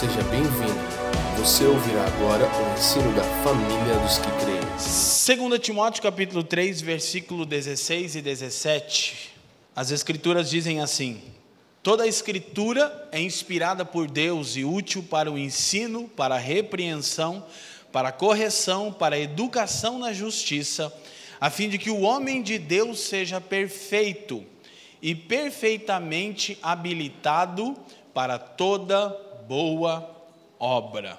Seja bem-vindo. Você ouvirá agora o ensino da família dos que creem. 2 Timóteo capítulo 3, versículo 16 e 17. As escrituras dizem assim: Toda a escritura é inspirada por Deus e útil para o ensino, para a repreensão, para a correção, para a educação na justiça, a fim de que o homem de Deus seja perfeito e perfeitamente habilitado para toda boa obra.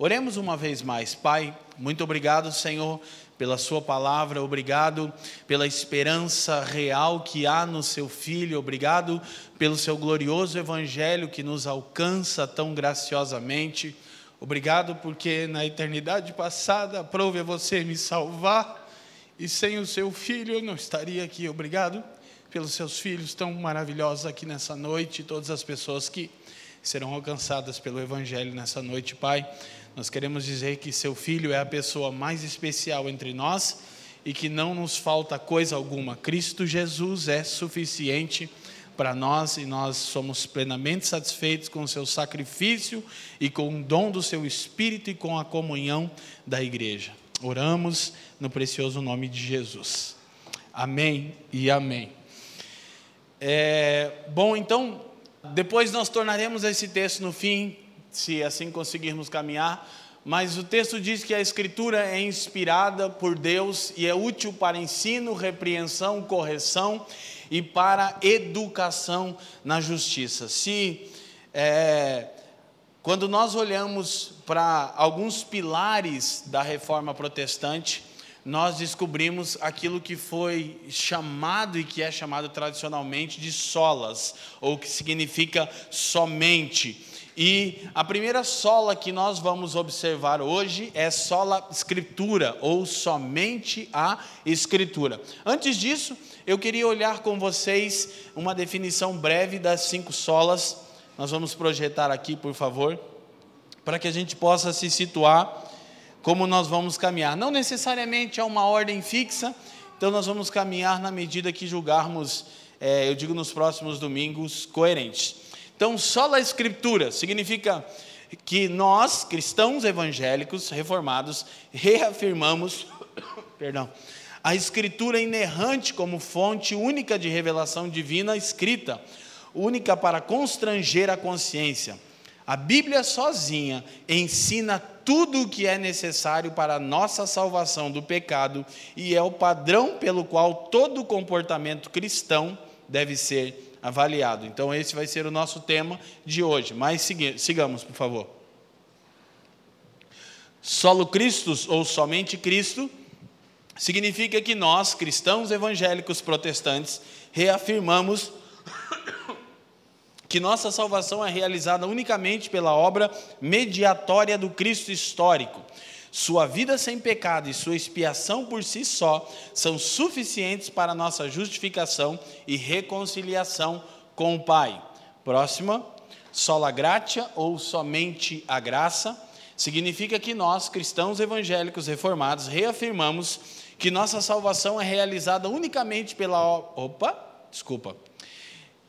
Oremos uma vez mais, Pai. Muito obrigado, Senhor, pela Sua palavra, obrigado pela esperança real que há no Seu Filho, obrigado pelo Seu glorioso Evangelho que nos alcança tão graciosamente. Obrigado porque na eternidade passada aprove você me salvar e sem o Seu Filho eu não estaria aqui. Obrigado pelos Seus filhos tão maravilhosos aqui nessa noite, todas as pessoas que serão alcançadas pelo Evangelho nessa noite, Pai. Nós queremos dizer que seu filho é a pessoa mais especial entre nós e que não nos falta coisa alguma. Cristo Jesus é suficiente para nós e nós somos plenamente satisfeitos com o seu sacrifício e com o dom do seu Espírito e com a comunhão da igreja. Oramos no precioso nome de Jesus. Amém e amém. É, bom, então, depois nós tornaremos esse texto no fim, se assim conseguirmos caminhar, mas o texto diz que a Escritura é inspirada por Deus e é útil para ensino, repreensão, correção e para educação na justiça. Se é, quando nós olhamos para alguns pilares da reforma protestante, nós descobrimos aquilo que foi chamado e que é chamado tradicionalmente de solas, ou que significa somente. E a primeira sola que nós vamos observar hoje é sola escritura, ou somente a escritura. Antes disso, eu queria olhar com vocês uma definição breve das cinco solas. Nós vamos projetar aqui, por favor, para que a gente possa se situar como nós vamos caminhar. Não necessariamente é uma ordem fixa, então nós vamos caminhar na medida que julgarmos, é, eu digo nos próximos domingos, coerentes. Então, só a Escritura significa que nós, cristãos evangélicos reformados, reafirmamos, perdão, a Escritura inerrante como fonte única de revelação divina escrita, única para constranger a consciência. A Bíblia sozinha ensina tudo o que é necessário para a nossa salvação do pecado e é o padrão pelo qual todo comportamento cristão deve ser avaliado. Então, esse vai ser o nosso tema de hoje. Mas sigamos, por favor. Solo Christus ou somente Cristo significa que nós, cristãos evangélicos protestantes, reafirmamos que nossa salvação é realizada unicamente pela obra mediatória do Cristo histórico. Sua vida sem pecado e sua expiação por si só são suficientes para nossa justificação e reconciliação com o Pai. Próxima, sola gratia ou somente a graça, significa que nós, cristãos evangélicos reformados, reafirmamos que nossa salvação é realizada unicamente pela opa, desculpa,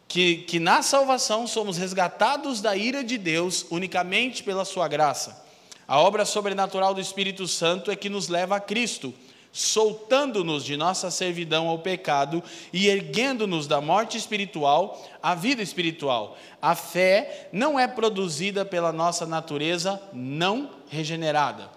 que, que na salvação somos resgatados da ira de Deus unicamente pela Sua graça. A obra sobrenatural do Espírito Santo é que nos leva a Cristo, soltando-nos de nossa servidão ao pecado e erguendo-nos da morte espiritual à vida espiritual. A fé não é produzida pela nossa natureza não regenerada.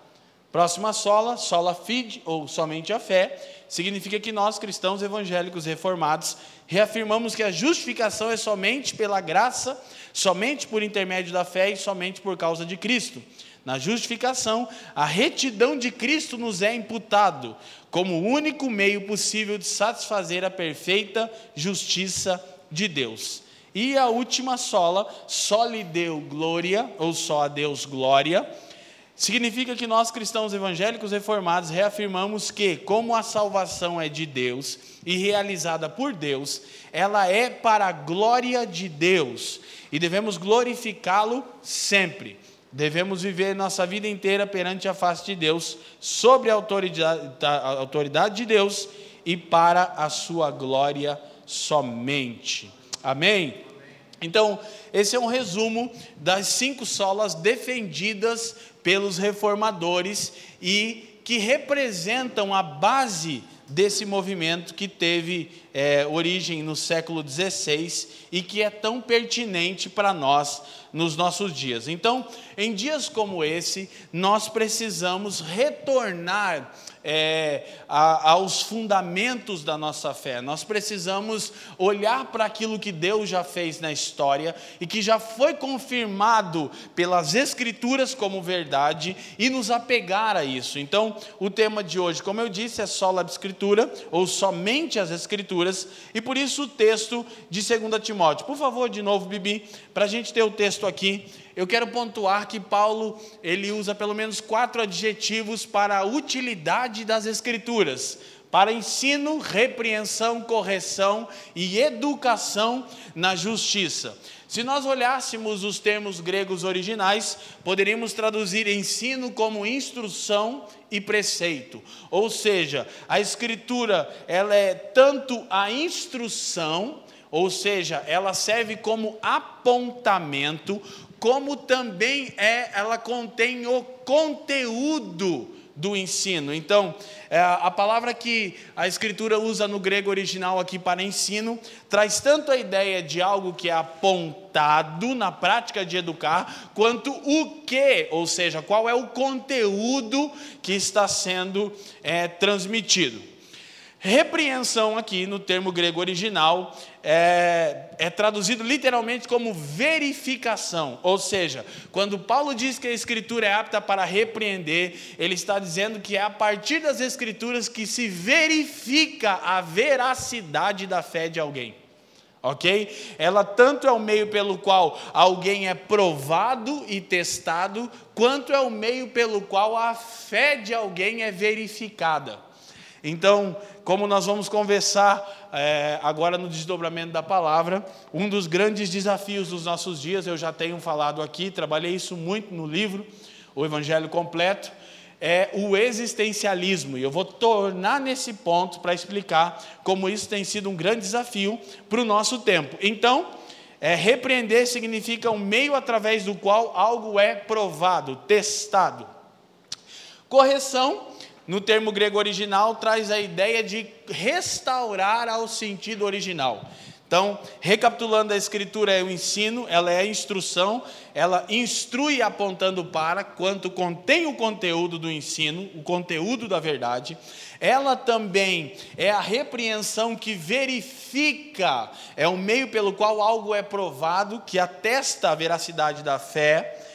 Próxima sola, sola fide, ou somente a fé, significa que nós, cristãos evangélicos reformados, reafirmamos que a justificação é somente pela graça, somente por intermédio da fé e somente por causa de Cristo. Na justificação, a retidão de Cristo nos é imputado como o único meio possível de satisfazer a perfeita justiça de Deus. E a última sola, só lhe deu glória, ou só a Deus glória, Significa que nós cristãos evangélicos reformados reafirmamos que, como a salvação é de Deus e realizada por Deus, ela é para a glória de Deus e devemos glorificá-lo sempre. Devemos viver nossa vida inteira perante a face de Deus, sobre a autoridade, a autoridade de Deus e para a sua glória somente. Amém? Então, esse é um resumo das cinco solas defendidas pelos reformadores e que representam a base desse movimento que teve é, origem no século XVI e que é tão pertinente para nós nos nossos dias. Então, em dias como esse, nós precisamos retornar é, a, aos fundamentos da nossa fé. Nós precisamos olhar para aquilo que Deus já fez na história e que já foi confirmado pelas Escrituras como verdade e nos apegar a isso. Então, o tema de hoje, como eu disse, é só a Escritura ou somente as Escrituras e por isso o texto de 2 Timóteo. Por favor, de novo, Bibi, para a gente ter o texto aqui eu quero pontuar que Paulo ele usa pelo menos quatro adjetivos para a utilidade das Escrituras, para ensino, repreensão, correção e educação na justiça. Se nós olhássemos os termos gregos originais, poderíamos traduzir ensino como instrução e preceito. Ou seja, a escritura, ela é tanto a instrução, ou seja, ela serve como apontamento, como também é, ela contém o conteúdo do ensino. Então, é, a palavra que a escritura usa no grego original aqui para ensino traz tanto a ideia de algo que é apontado na prática de educar, quanto o que, ou seja, qual é o conteúdo que está sendo é, transmitido. Repreensão aqui no termo grego original é, é, traduzido literalmente como verificação, ou seja, quando Paulo diz que a escritura é apta para repreender, ele está dizendo que é a partir das escrituras que se verifica a veracidade da fé de alguém. Ok? Ela tanto é o meio pelo qual alguém é provado e testado, quanto é o meio pelo qual a fé de alguém é verificada. Então, como nós vamos conversar é, agora no desdobramento da palavra, um dos grandes desafios dos nossos dias, eu já tenho falado aqui, trabalhei isso muito no livro, O Evangelho Completo, é o existencialismo. E eu vou tornar nesse ponto para explicar como isso tem sido um grande desafio para o nosso tempo. Então, é, repreender significa um meio através do qual algo é provado, testado. Correção no termo grego original, traz a ideia de restaurar ao sentido original. Então, recapitulando a escritura é o ensino, ela é a instrução, ela instrui apontando para, quanto contém o conteúdo do ensino, o conteúdo da verdade. Ela também é a repreensão que verifica, é o meio pelo qual algo é provado, que atesta a veracidade da fé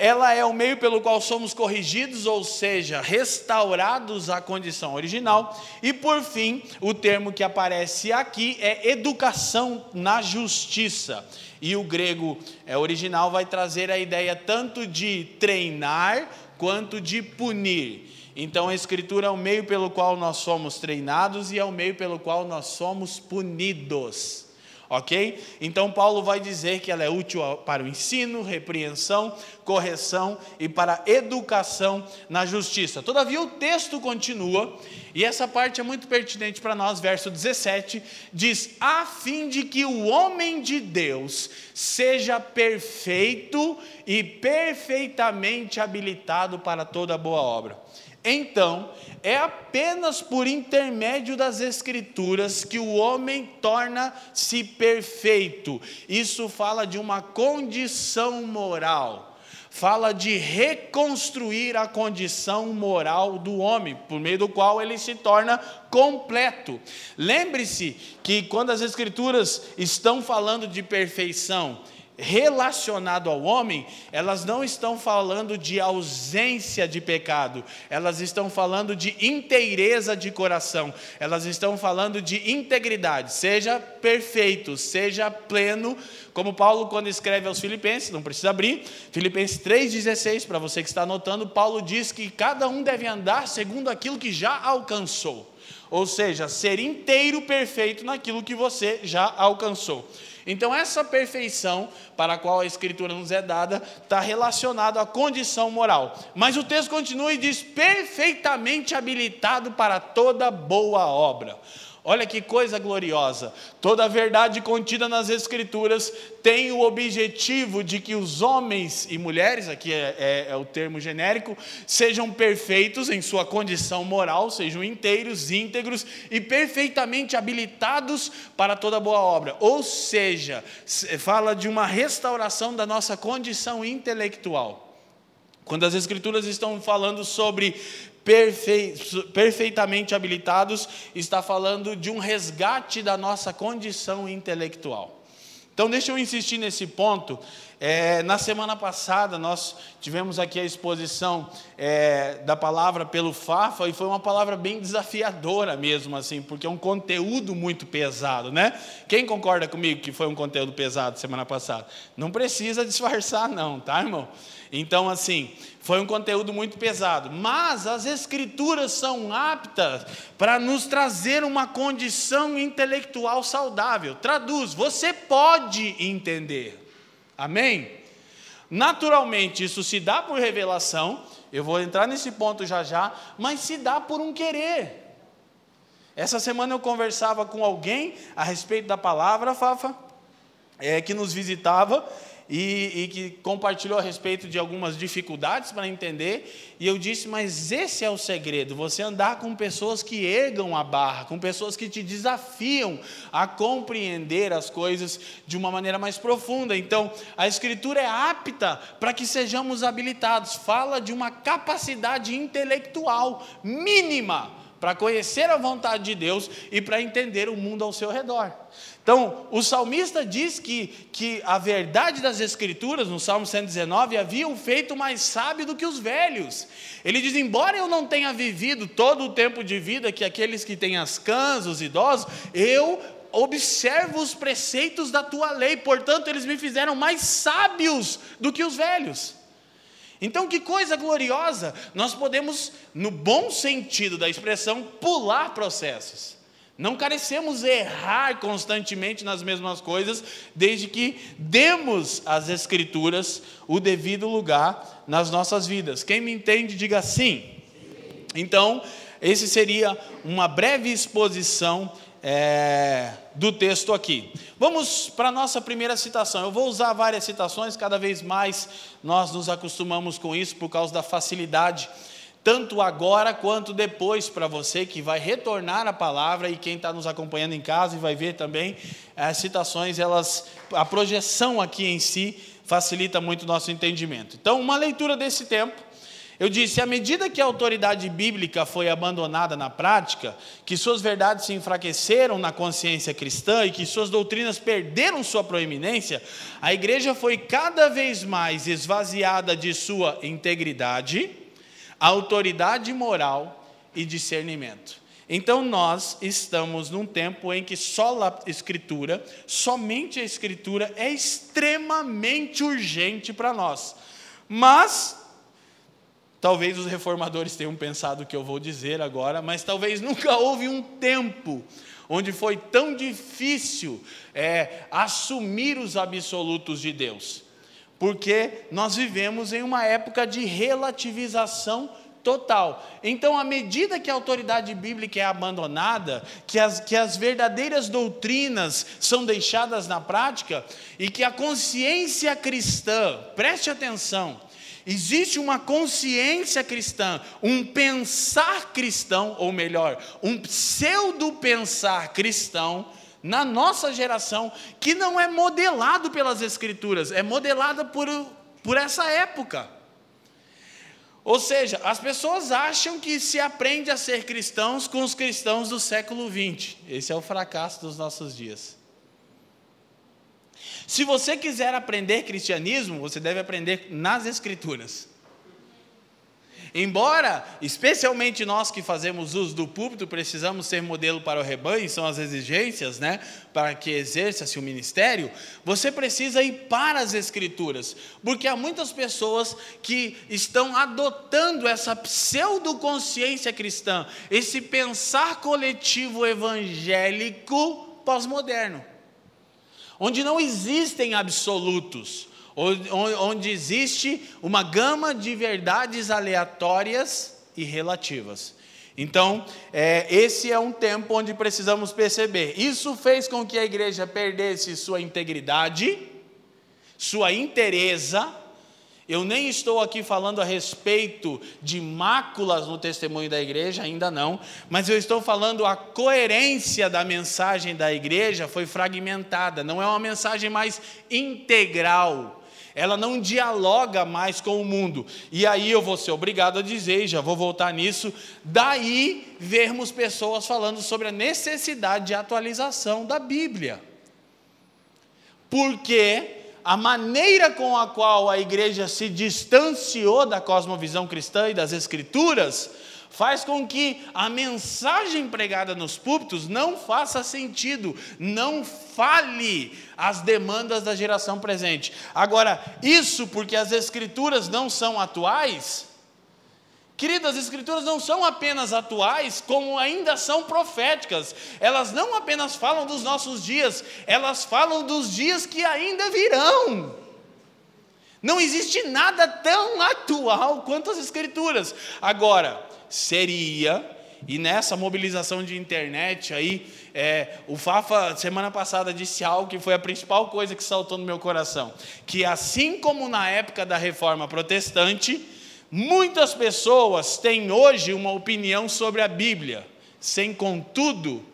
ela é o meio pelo qual somos corrigidos, ou seja, restaurados à condição original. E por fim, o termo que aparece aqui é educação na justiça. E o grego é, original vai trazer a ideia tanto de treinar quanto de punir. Então a Escritura é o meio pelo qual nós somos treinados e é o meio pelo qual nós somos punidos ok? Então Paulo vai dizer que ela é útil para o ensino, repreensão, correção e para educação na justiça. Todavia o texto continua, e essa parte é muito pertinente para nós, verso 17, diz: a fim de que o homem de Deus seja perfeito e perfeitamente habilitado para toda boa obra. Então, é apenas por intermédio das Escrituras que o homem torna-se perfeito. Isso fala de uma condição moral, fala de reconstruir a condição moral do homem, por meio do qual ele se torna completo. Lembre-se que quando as Escrituras estão falando de perfeição, relacionado ao homem, elas não estão falando de ausência de pecado, elas estão falando de inteireza de coração, elas estão falando de integridade. Seja perfeito, seja pleno, como Paulo, quando escreve aos Filipenses, não precisa abrir, Filipenses 3,16, para você que está anotando, Paulo diz que cada um deve andar segundo aquilo que já alcançou. Ou seja, ser inteiro perfeito naquilo que você já alcançou. Então, essa perfeição para a qual a Escritura nos é dada está relacionada à condição moral. Mas o texto continua e diz: perfeitamente habilitado para toda boa obra. Olha que coisa gloriosa. Toda a verdade contida nas Escrituras tem o objetivo de que os homens e mulheres, aqui é, é, é, o termo genérico, sejam perfeitos em sua condição moral, sejam inteiros, íntegros e perfeitamente habilitados para toda boa obra. Ou seja, fala de uma restauração da nossa condição intelectual. Quando as Escrituras estão falando sobre perfeitamente habilitados, está falando de um resgate da nossa condição intelectual. Então, deixa eu insistir nesse ponto. É, na semana passada, nós tivemos aqui a exposição é, da palavra pelo Fafa, e foi uma palavra bem desafiadora mesmo, assim, porque é um conteúdo muito pesado, né? Quem concorda comigo que foi um conteúdo pesado semana passada? Não precisa disfarçar, não, tá, irmão? Então, assim, foi um conteúdo muito pesado, mas as Escrituras são aptas para nos trazer uma condição intelectual saudável. Traduz, você pode entender, amém? Naturalmente, isso se dá por revelação, eu vou entrar nesse ponto já já, mas se dá por um querer. Essa semana eu conversava com alguém a respeito da palavra, Fafa, é, que nos visitava, e, e, que compartilhou a respeito de algumas dificuldades para entender, e eu disse, mas esse é o segredo, você andar com pessoas que ergam a barra, com pessoas que te desafiam a compreender as coisas de uma maneira mais profunda. Então, a Escritura é apta para que sejamos habilitados, fala de uma capacidade intelectual mínima para conhecer a vontade de Deus e para entender o mundo ao seu redor. Então, o salmista diz que, que a verdade das Escrituras, no Salmo 119, havia um feito mais sábio do que os velhos. Ele diz: embora eu não tenha vivido todo o tempo de vida que aqueles que têm as cãs, os idosos, eu observo os preceitos da tua lei, portanto, eles me fizeram mais sábios do que os velhos. Então, que coisa gloriosa! Nós podemos, no bom sentido da expressão, pular processos. Não carecemos errar constantemente nas mesmas coisas, desde que demos às Escrituras o devido lugar nas nossas vidas. Quem me entende, diga sim. Então, esse seria uma breve exposição é, do texto aqui. Vamos para a nossa primeira citação. Eu vou usar várias citações, cada vez mais nós nos acostumamos com isso por causa da facilidade, tanto agora quanto depois, para você que vai retornar a palavra e quem está nos acompanhando em casa e vai ver também as citações, elas, a projeção aqui em si facilita muito o nosso entendimento. Então, uma leitura desse tempo eu disse: à medida que a autoridade bíblica foi abandonada na prática, que suas verdades se enfraqueceram na consciência cristã e que suas doutrinas perderam sua proeminência, a igreja foi cada vez mais esvaziada de sua integridade, autoridade moral e discernimento. Então nós estamos num tempo em que só a escritura, somente a escritura é extremamente urgente para nós. Mas Talvez os reformadores tenham pensado o que eu vou dizer agora, mas talvez nunca houve um tempo onde foi tão difícil é, assumir os absolutos de Deus, porque nós vivemos em uma época de relativização total. Então, à medida que a autoridade bíblica é abandonada, que as, que as verdadeiras doutrinas são deixadas na prática e que a consciência cristã, preste atenção, Existe uma consciência cristã, um pensar cristão, ou melhor, um pseudo-pensar cristão, na nossa geração, que não é modelado pelas Escrituras, é modelado por, por essa época. Ou seja, as pessoas acham que se aprende a ser cristãos com os cristãos do século XX. Esse é o fracasso dos nossos dias. Se você quiser aprender cristianismo, você deve aprender nas Escrituras. Embora, especialmente nós que fazemos uso do púlpito, precisamos ser modelo para o rebanho, são as exigências, né, para que exerça-se o ministério, você precisa ir para as Escrituras, porque há muitas pessoas que estão adotando essa pseudoconsciência cristã, esse pensar coletivo evangélico pós-moderno onde não existem absolutos, onde existe uma gama de verdades aleatórias e relativas. Então, é, esse é um tempo onde precisamos perceber. Isso fez com que a igreja perdesse sua integridade, sua inteireza. Eu nem estou aqui falando a respeito de máculas no testemunho da igreja, ainda não, mas eu estou falando a coerência da mensagem da igreja foi fragmentada, não é uma mensagem mais integral ela não dialoga mais com o mundo. E aí eu vou ser obrigado a dizer, e já vou voltar nisso, daí vermos pessoas falando sobre a necessidade de atualização da Bíblia. Porque a maneira com a qual a igreja se distanciou da cosmovisão cristã e das escrituras faz com que a mensagem pregada nos púlpitos não faça sentido, não fale as demandas da geração presente. Agora, isso porque as escrituras não são atuais, Queridas, as escrituras não são apenas atuais, como ainda são proféticas. Elas não apenas falam dos nossos dias, elas falam dos dias que ainda virão. Não existe nada tão atual quanto as escrituras. Agora, seria, e nessa mobilização de internet aí, é, o Fafa, semana passada, disse algo que foi a principal coisa que saltou no meu coração: que assim como na época da reforma protestante, muitas pessoas têm hoje uma opinião sobre a Bíblia, sem contudo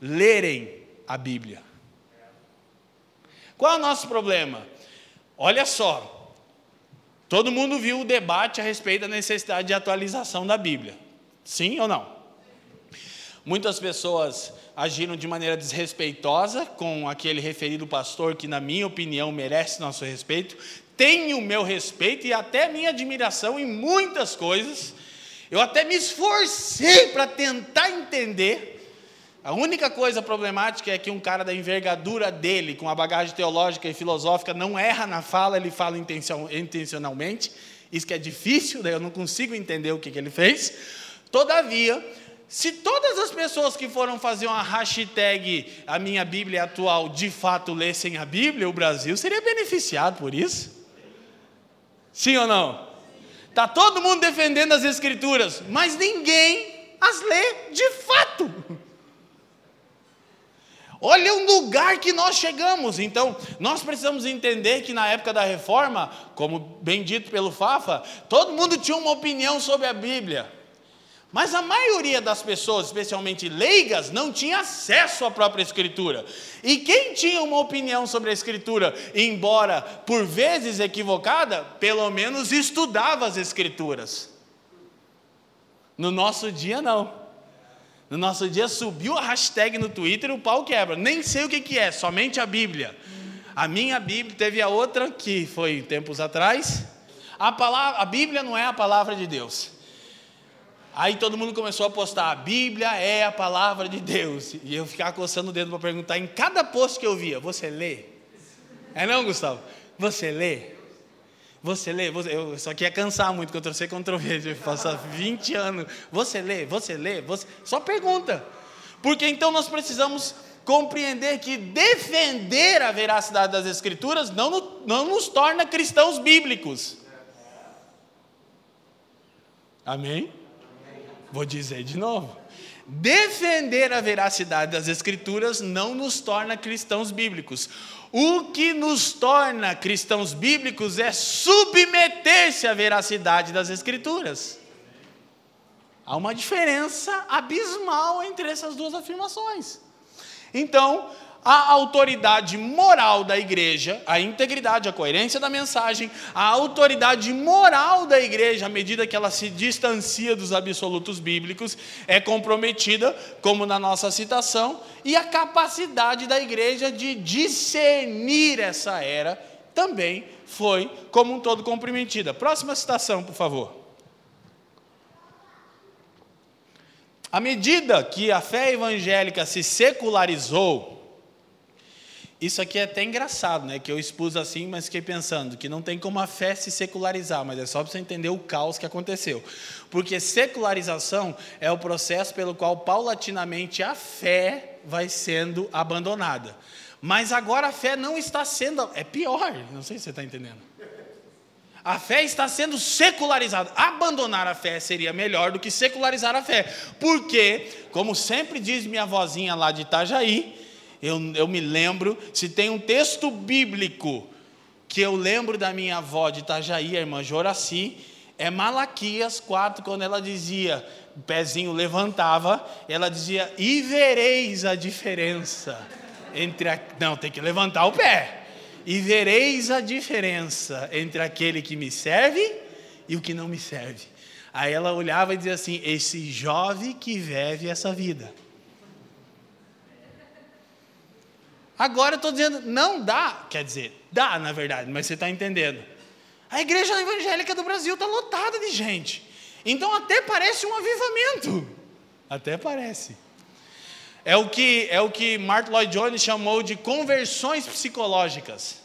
lerem a Bíblia. Qual é o nosso problema? Olha só, Todo mundo viu o debate a respeito da necessidade de atualização da Bíblia. Sim ou não? Muitas pessoas agiram de maneira desrespeitosa com aquele referido pastor que, na minha opinião, merece nosso respeito. Tem o meu respeito e até minha admiração em muitas coisas. Eu até me esforcei para tentar entender a única coisa problemática é que um cara da envergadura dele, com a bagagem teológica e filosófica, não erra na fala, ele fala intencionalmente. Isso que é difícil, daí eu não consigo entender o que, que ele fez. Todavia, se todas as pessoas que foram fazer uma hashtag a minha Bíblia atual de fato lessem a Bíblia, o Brasil seria beneficiado por isso? Sim ou não? Está todo mundo defendendo as Escrituras, mas ninguém as lê de fato. Olha o lugar que nós chegamos. Então, nós precisamos entender que na época da reforma, como bem dito pelo Fafa, todo mundo tinha uma opinião sobre a Bíblia. Mas a maioria das pessoas, especialmente leigas, não tinha acesso à própria Escritura. E quem tinha uma opinião sobre a Escritura, embora por vezes equivocada, pelo menos estudava as Escrituras. No nosso dia, não. No nosso dia subiu a hashtag no Twitter e o pau quebra. Nem sei o que, que é, somente a Bíblia. A minha Bíblia, teve a outra que foi tempos atrás. A, palavra, a Bíblia não é a palavra de Deus. Aí todo mundo começou a postar: a Bíblia é a palavra de Deus. E eu ficava coçando o dedo para perguntar em cada post que eu via: Você lê? É não, Gustavo? Você lê? Você lê, você, eu só que ia cansar muito, que eu trouxe controversia, passar 20 anos. Você lê, você lê, você. Só pergunta. Porque então nós precisamos compreender que defender a veracidade das Escrituras não, não nos torna cristãos bíblicos. Amém? Vou dizer de novo. Defender a veracidade das Escrituras não nos torna cristãos bíblicos. O que nos torna cristãos bíblicos é submeter-se à veracidade das Escrituras. Há uma diferença abismal entre essas duas afirmações. Então, a autoridade moral da igreja, a integridade, a coerência da mensagem, a autoridade moral da igreja, à medida que ela se distancia dos absolutos bíblicos, é comprometida, como na nossa citação, e a capacidade da igreja de discernir essa era também foi, como um todo, comprometida. Próxima citação, por favor. À medida que a fé evangélica se secularizou, isso aqui é até engraçado, né? Que eu expus assim, mas fiquei pensando que não tem como a fé se secularizar, mas é só para você entender o caos que aconteceu. Porque secularização é o processo pelo qual paulatinamente a fé vai sendo abandonada. Mas agora a fé não está sendo, é pior, não sei se você está entendendo. A fé está sendo secularizada. Abandonar a fé seria melhor do que secularizar a fé. Porque, como sempre diz minha vozinha lá de Itajaí, eu, eu me lembro, se tem um texto bíblico que eu lembro da minha avó de Itajaí, a irmã Joraci, é Malaquias 4, quando ela dizia, o pezinho levantava, ela dizia, e vereis a diferença entre a... Não, tem que levantar o pé. E vereis a diferença entre aquele que me serve e o que não me serve. Aí ela olhava e dizia assim: Esse jovem que vive essa vida. Agora eu estou dizendo, não dá, quer dizer, dá na verdade, mas você está entendendo. A igreja evangélica do Brasil está lotada de gente. Então até parece um avivamento. Até parece. É o que é o que Martin Lloyd Jones chamou de conversões psicológicas.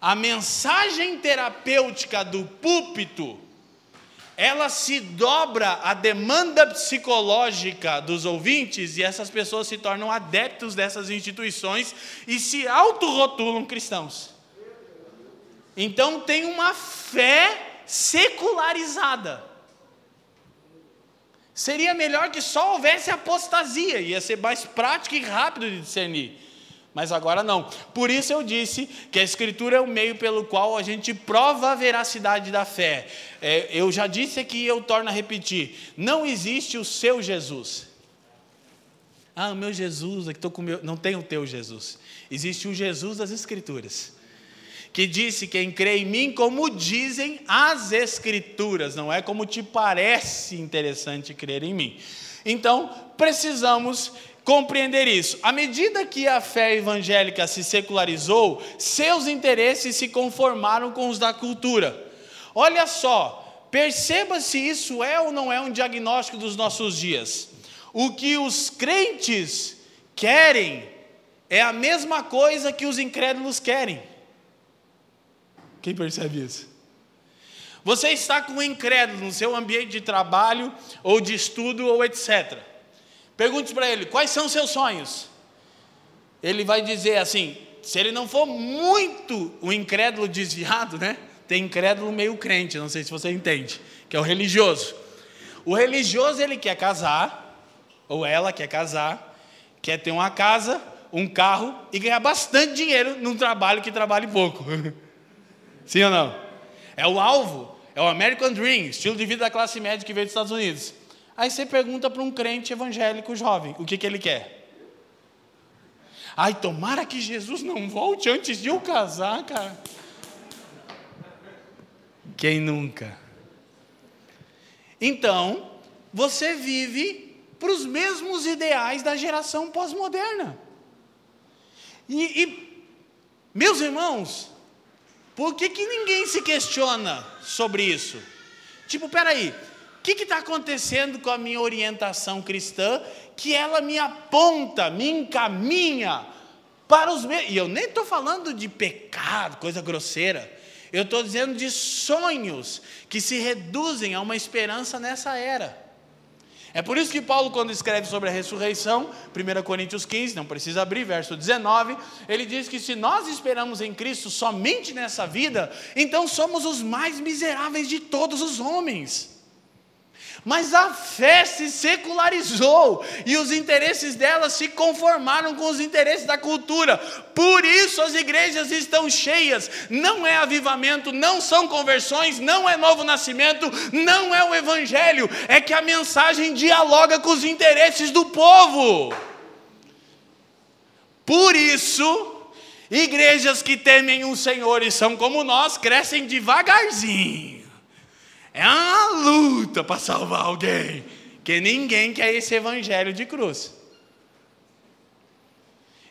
A mensagem terapêutica do púlpito ela se dobra à demanda psicológica dos ouvintes e essas pessoas se tornam adeptos dessas instituições e se autorrotulam cristãos. Então tem uma fé secularizada. Seria melhor que só houvesse apostasia, ia ser mais prático e rápido de discernir. Mas agora não. Por isso eu disse que a Escritura é o meio pelo qual a gente prova a veracidade da fé. É, eu já disse aqui e eu torno a repetir: não existe o seu Jesus. Ah, o meu Jesus, aqui estou com meu. Não tem o teu Jesus. Existe o Jesus das Escrituras. Que disse: quem crê em mim, como dizem as Escrituras, não é como te parece interessante crer em mim. Então, precisamos compreender isso. À medida que a fé evangélica se secularizou, seus interesses se conformaram com os da cultura. Olha só, perceba se isso é ou não é um diagnóstico dos nossos dias. O que os crentes querem é a mesma coisa que os incrédulos querem. Quem percebe isso? Você está com um incrédulo no seu ambiente de trabalho, ou de estudo, ou etc. Pergunte para ele: quais são seus sonhos? Ele vai dizer assim: se ele não for muito o incrédulo desviado, né? Tem incrédulo meio crente, não sei se você entende, que é o religioso. O religioso ele quer casar, ou ela quer casar, quer ter uma casa, um carro e ganhar bastante dinheiro num trabalho que trabalhe pouco. Sim ou não? É o alvo, é o American Dream, estilo de vida da classe média que veio dos Estados Unidos. Aí você pergunta para um crente evangélico jovem, o que, que ele quer? Ai, tomara que Jesus não volte antes de eu casar, cara. Quem nunca? Então, você vive para os mesmos ideais da geração pós-moderna. E, e, meus irmãos, por que, que ninguém se questiona sobre isso? Tipo, peraí, o que está acontecendo com a minha orientação cristã que ela me aponta, me encaminha para os meus. E eu nem estou falando de pecado, coisa grosseira. Eu estou dizendo de sonhos que se reduzem a uma esperança nessa era. É por isso que Paulo, quando escreve sobre a ressurreição, 1 Coríntios 15, não precisa abrir, verso 19, ele diz que se nós esperamos em Cristo somente nessa vida, então somos os mais miseráveis de todos os homens. Mas a fé se secularizou e os interesses dela se conformaram com os interesses da cultura. Por isso as igrejas estão cheias. Não é avivamento, não são conversões, não é novo nascimento, não é o evangelho. É que a mensagem dialoga com os interesses do povo. Por isso, igrejas que temem o Senhor e são como nós crescem devagarzinho é uma luta para salvar alguém, que ninguém quer esse evangelho de cruz.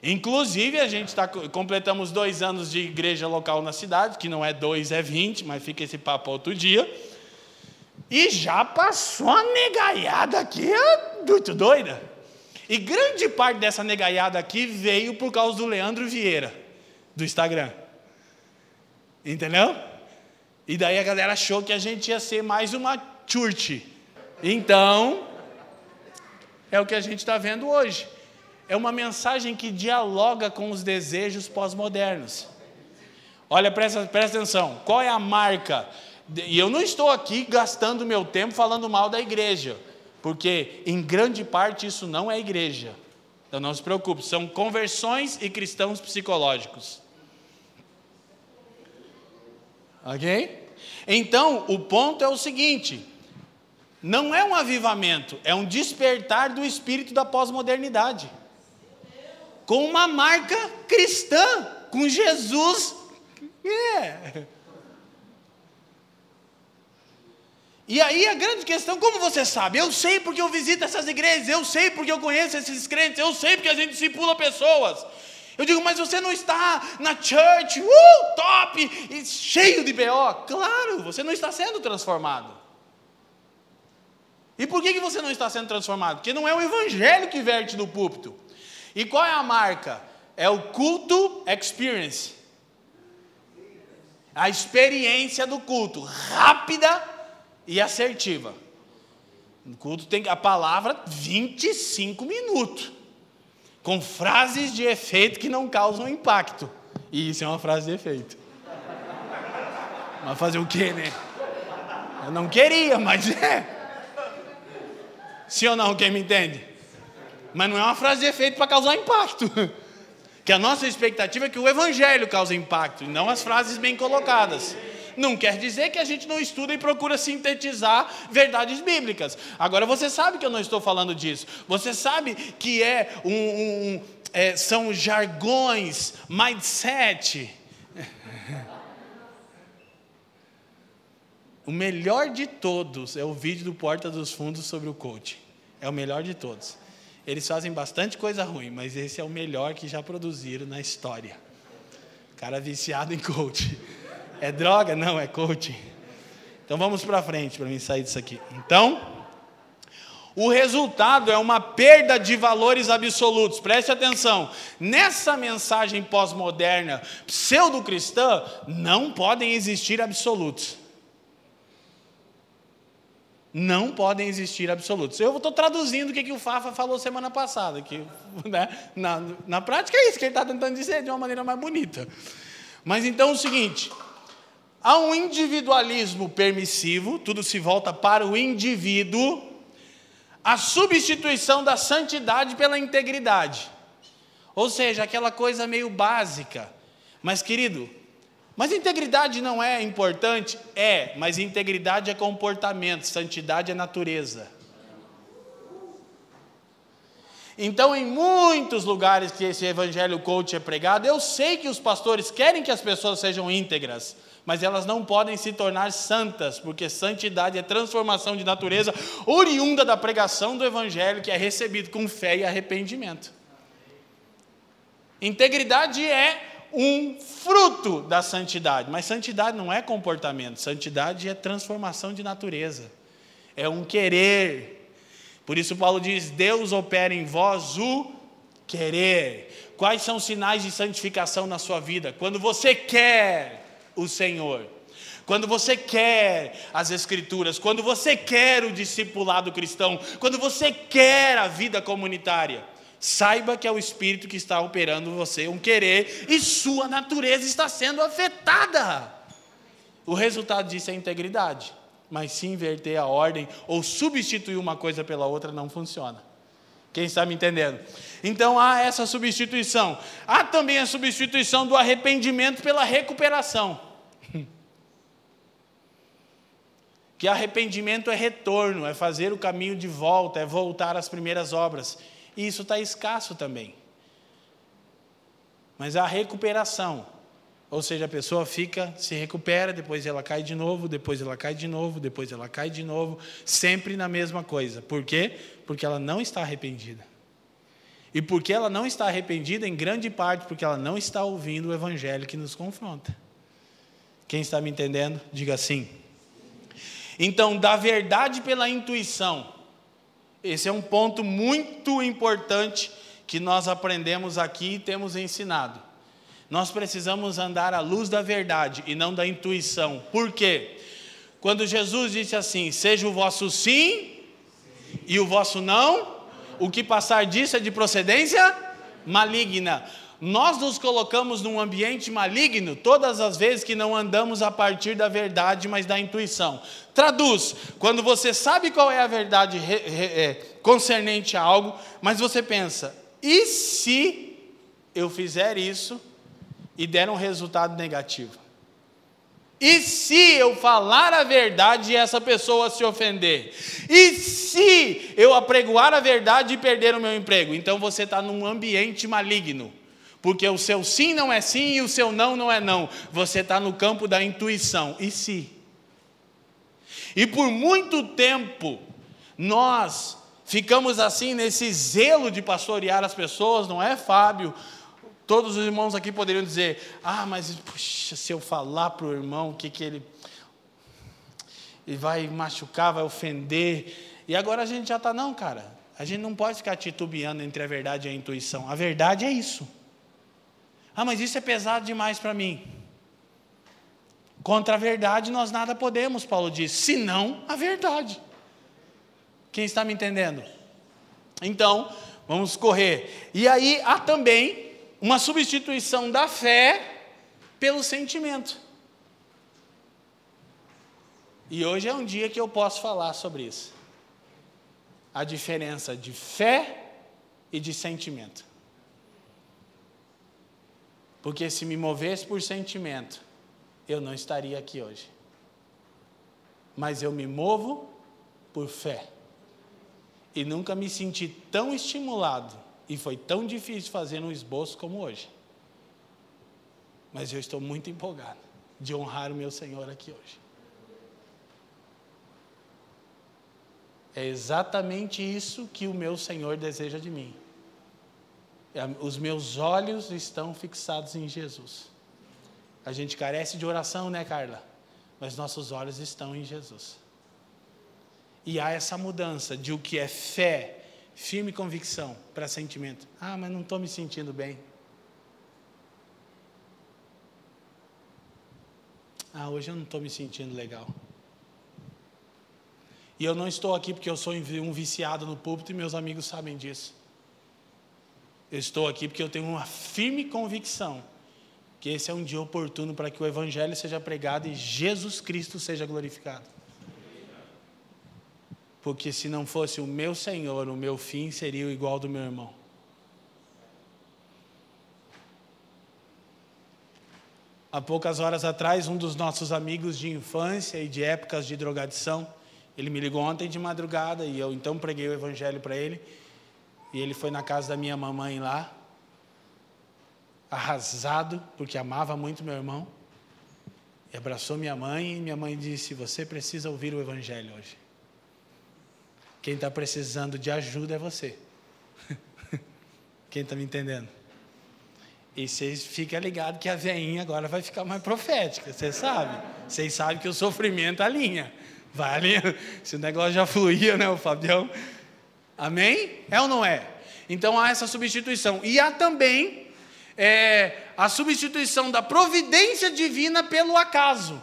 Inclusive, a gente tá, completamos dois anos de igreja local na cidade, que não é dois, é vinte, mas fica esse papo outro dia. E já passou a negaiada aqui, é muito doida. E grande parte dessa negaiada aqui veio por causa do Leandro Vieira, do Instagram. Entendeu? E daí a galera achou que a gente ia ser mais uma church. Então, é o que a gente está vendo hoje. É uma mensagem que dialoga com os desejos pós-modernos. Olha, presta, presta atenção. Qual é a marca? E eu não estou aqui gastando meu tempo falando mal da igreja, porque em grande parte isso não é igreja. Então não se preocupe, são conversões e cristãos psicológicos. Ok? Então, o ponto é o seguinte: não é um avivamento, é um despertar do espírito da pós-modernidade. Com uma marca cristã, com Jesus. É. E aí a grande questão, como você sabe? Eu sei porque eu visito essas igrejas, eu sei porque eu conheço esses crentes, eu sei porque a gente discipula pessoas. Eu digo, mas você não está na church, uh, top, cheio de BO. Claro, você não está sendo transformado. E por que, que você não está sendo transformado? Porque não é o evangelho que verte do púlpito. E qual é a marca? É o culto experience. A experiência do culto, rápida e assertiva. O culto tem a palavra 25 minutos com frases de efeito que não causam impacto. E isso é uma frase de efeito. Mas fazer o quê, né? Eu não queria, mas é. Sim ou não, quem me entende? Mas não é uma frase de efeito para causar impacto. Que a nossa expectativa é que o evangelho cause impacto, e não as frases bem colocadas. Não quer dizer que a gente não estuda e procura sintetizar verdades bíblicas. Agora você sabe que eu não estou falando disso. Você sabe que é um, um é, são jargões, mindset. O melhor de todos é o vídeo do Porta dos Fundos sobre o coach. É o melhor de todos. Eles fazem bastante coisa ruim, mas esse é o melhor que já produziram na história. Cara viciado em coach. É droga? Não, é coaching. Então vamos para frente para mim sair disso aqui. Então, o resultado é uma perda de valores absolutos. Preste atenção. Nessa mensagem pós-moderna, pseudo-cristã, não podem existir absolutos. Não podem existir absolutos. Eu estou traduzindo o que, que o Fafa falou semana passada. Que, né, na, na prática é isso que ele está tentando dizer de uma maneira mais bonita. Mas então é o seguinte: Há um individualismo permissivo, tudo se volta para o indivíduo, a substituição da santidade pela integridade. Ou seja, aquela coisa meio básica. Mas, querido, mas integridade não é importante? É, mas integridade é comportamento, santidade é natureza. Então, em muitos lugares que esse evangelho coach é pregado, eu sei que os pastores querem que as pessoas sejam íntegras mas elas não podem se tornar santas, porque santidade é transformação de natureza oriunda da pregação do Evangelho que é recebido com fé e arrependimento. Integridade é um fruto da santidade, mas santidade não é comportamento, santidade é transformação de natureza, é um querer. Por isso, Paulo diz: Deus opera em vós o querer. Quais são os sinais de santificação na sua vida? Quando você quer o Senhor. Quando você quer as Escrituras, quando você quer o discipulado cristão, quando você quer a vida comunitária, saiba que é o Espírito que está operando você um querer e sua natureza está sendo afetada. O resultado disso é integridade, mas se inverter a ordem ou substituir uma coisa pela outra não funciona. Quem está me entendendo? Então há essa substituição. Há também a substituição do arrependimento pela recuperação. que arrependimento é retorno, é fazer o caminho de volta, é voltar às primeiras obras. E isso está escasso também. Mas a recuperação, ou seja, a pessoa fica, se recupera, depois ela cai de novo, depois ela cai de novo, depois ela cai de novo, sempre na mesma coisa. Por quê? Porque ela não está arrependida. E porque ela não está arrependida, em grande parte, porque ela não está ouvindo o evangelho que nos confronta. Quem está me entendendo? Diga sim. Então, da verdade pela intuição. Esse é um ponto muito importante que nós aprendemos aqui e temos ensinado. Nós precisamos andar à luz da verdade e não da intuição. Por quê? Quando Jesus disse assim: Seja o vosso sim e o vosso não, o que passar disso é de procedência maligna. nós nos colocamos num ambiente maligno todas as vezes que não andamos a partir da verdade, mas da intuição. Traduz: quando você sabe qual é a verdade re, re, é, concernente a algo, mas você pensa, e se eu fizer isso e der um resultado negativo? E se eu falar a verdade e essa pessoa se ofender? E se eu apregoar a verdade e perder o meu emprego? Então você está num ambiente maligno. Porque o seu sim não é sim e o seu não não é não. Você está no campo da intuição. E se? E por muito tempo, nós ficamos assim nesse zelo de pastorear as pessoas, não é, Fábio? Todos os irmãos aqui poderiam dizer: Ah, mas puxa, se eu falar para o irmão o que, que ele. Ele vai machucar, vai ofender. E agora a gente já está, não, cara. A gente não pode ficar titubeando entre a verdade e a intuição. A verdade é isso. Ah, mas isso é pesado demais para mim. Contra a verdade nós nada podemos, Paulo diz, senão a verdade. Quem está me entendendo? Então, vamos correr. E aí há também uma substituição da fé pelo sentimento. E hoje é um dia que eu posso falar sobre isso. A diferença de fé e de sentimento. Porque se me movesse por sentimento, eu não estaria aqui hoje. Mas eu me movo por fé. E nunca me senti tão estimulado e foi tão difícil fazer um esboço como hoje. Mas eu estou muito empolgado de honrar o meu Senhor aqui hoje. É exatamente isso que o meu Senhor deseja de mim. É, os meus olhos estão fixados em Jesus. A gente carece de oração, né, Carla? Mas nossos olhos estão em Jesus. E há essa mudança de o que é fé firme convicção para sentimento. Ah, mas não estou me sentindo bem. Ah, hoje eu não estou me sentindo legal. E eu não estou aqui porque eu sou um viciado no púlpito e meus amigos sabem disso. Eu estou aqui porque eu tenho uma firme convicção que esse é um dia oportuno para que o Evangelho seja pregado e Jesus Cristo seja glorificado. Porque se não fosse o meu Senhor, o meu fim seria igual do meu irmão. Há poucas horas atrás, um dos nossos amigos de infância e de épocas de drogadição, ele me ligou ontem de madrugada e eu então preguei o evangelho para ele. E ele foi na casa da minha mamãe lá, arrasado, porque amava muito meu irmão. E abraçou minha mãe e minha mãe disse: Você precisa ouvir o evangelho hoje. Quem está precisando de ajuda é você. Quem está me entendendo? E vocês ficam ligados que a veinha agora vai ficar mais profética, vocês sabem. Vocês sabem que o sofrimento alinha. Vai alinhar. Se o negócio já fluía, né, o Fabião? Amém? É ou não é? Então há essa substituição. E há também é, a substituição da providência divina pelo acaso.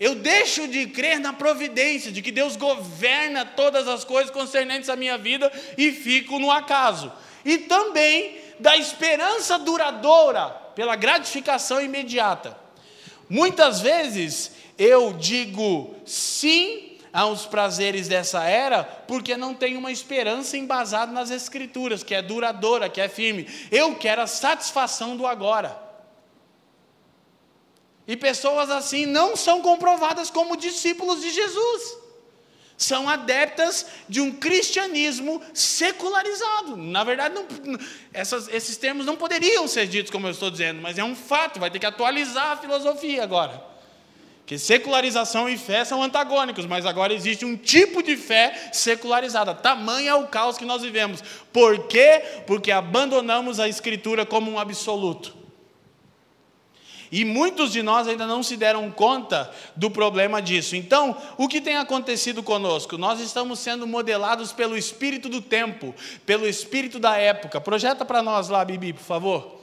Eu deixo de crer na providência, de que Deus governa todas as coisas concernentes à minha vida e fico no acaso. E também da esperança duradoura pela gratificação imediata. Muitas vezes eu digo sim aos prazeres dessa era, porque não tenho uma esperança embasada nas Escrituras, que é duradoura, que é firme. Eu quero a satisfação do agora. E pessoas assim não são comprovadas como discípulos de Jesus. São adeptas de um cristianismo secularizado. Na verdade, não, essas, esses termos não poderiam ser ditos como eu estou dizendo, mas é um fato, vai ter que atualizar a filosofia agora. Que secularização e fé são antagônicos, mas agora existe um tipo de fé secularizada. Tamanho é o caos que nós vivemos. Por quê? Porque abandonamos a Escritura como um absoluto. E muitos de nós ainda não se deram conta do problema disso. Então, o que tem acontecido conosco? Nós estamos sendo modelados pelo espírito do tempo, pelo espírito da época. Projeta para nós lá, Bibi, por favor.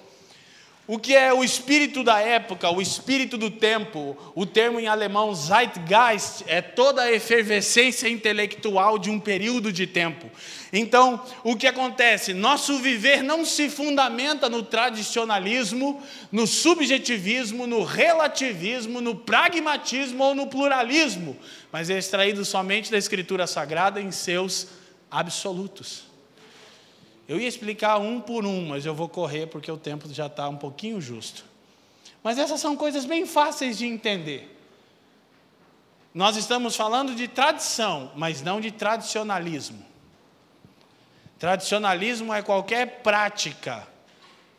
O que é o espírito da época, o espírito do tempo, o termo em alemão Zeitgeist, é toda a efervescência intelectual de um período de tempo. Então, o que acontece? Nosso viver não se fundamenta no tradicionalismo, no subjetivismo, no relativismo, no pragmatismo ou no pluralismo, mas é extraído somente da Escritura Sagrada em seus absolutos. Eu ia explicar um por um, mas eu vou correr porque o tempo já está um pouquinho justo. Mas essas são coisas bem fáceis de entender. Nós estamos falando de tradição, mas não de tradicionalismo. Tradicionalismo é qualquer prática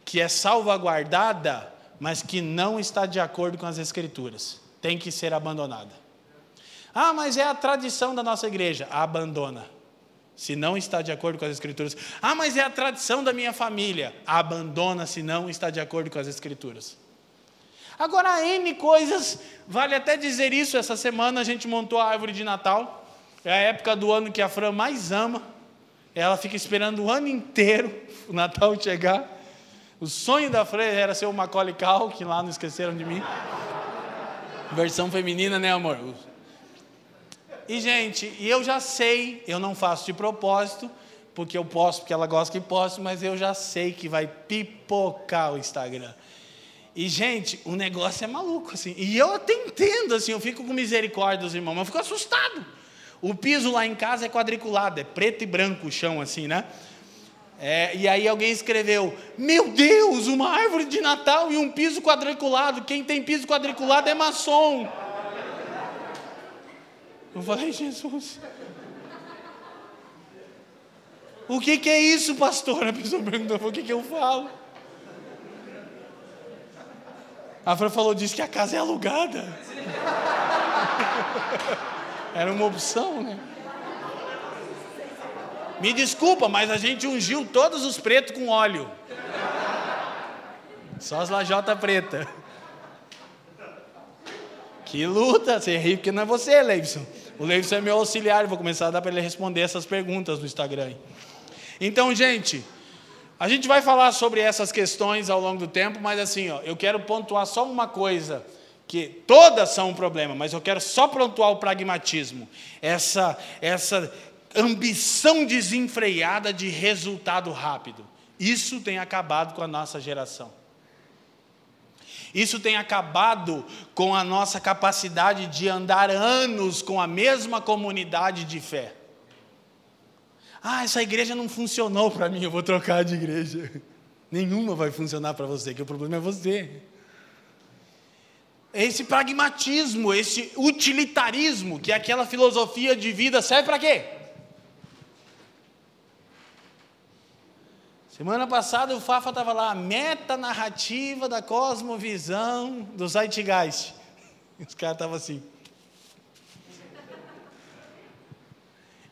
que é salvaguardada, mas que não está de acordo com as Escrituras. Tem que ser abandonada. Ah, mas é a tradição da nossa igreja. Abandona se não está de acordo com as Escrituras. Ah, mas é a tradição da minha família. Abandona se não está de acordo com as Escrituras. Agora, N coisas, vale até dizer isso. Essa semana a gente montou a árvore de Natal. É a época do ano que a Fran mais ama. Ela fica esperando o ano inteiro o Natal chegar. O sonho da Fran era ser o Macaulay Culkin, lá não esqueceram de mim. Versão feminina, né, amor? E, gente, e eu já sei, eu não faço de propósito, porque eu posso, porque ela gosta que posso, mas eu já sei que vai pipocar o Instagram. E, gente, o negócio é maluco, assim. E eu até entendo, assim, eu fico com misericórdia dos irmãos, mas eu fico assustado. O piso lá em casa é quadriculado, é preto e branco o chão, assim, né? É, e aí alguém escreveu: Meu Deus, uma árvore de Natal e um piso quadriculado. Quem tem piso quadriculado é maçom. Eu falei, Jesus. O que, que é isso, pastor? A pessoa perguntou, o que, que eu falo? A Fran falou, disse que a casa é alugada. Era uma opção, né? Me desculpa, mas a gente ungiu todos os pretos com óleo. Só as lajotas preta. Que luta, você ri porque não é você, Leibson. O Leivson é meu auxiliar, vou começar a dar para ele responder essas perguntas no Instagram. Então, gente, a gente vai falar sobre essas questões ao longo do tempo, mas assim, ó, eu quero pontuar só uma coisa, que todas são um problema, mas eu quero só pontuar o pragmatismo. Essa, essa ambição desenfreada de resultado rápido. Isso tem acabado com a nossa geração. Isso tem acabado com a nossa capacidade de andar anos com a mesma comunidade de fé. Ah, essa igreja não funcionou para mim, eu vou trocar de igreja. Nenhuma vai funcionar para você, que o problema é você. Esse pragmatismo, esse utilitarismo, que é aquela filosofia de vida, serve para quê? Semana passada o Fafa estava lá, meta narrativa da cosmovisão do Zeitgeist. Os caras estavam assim.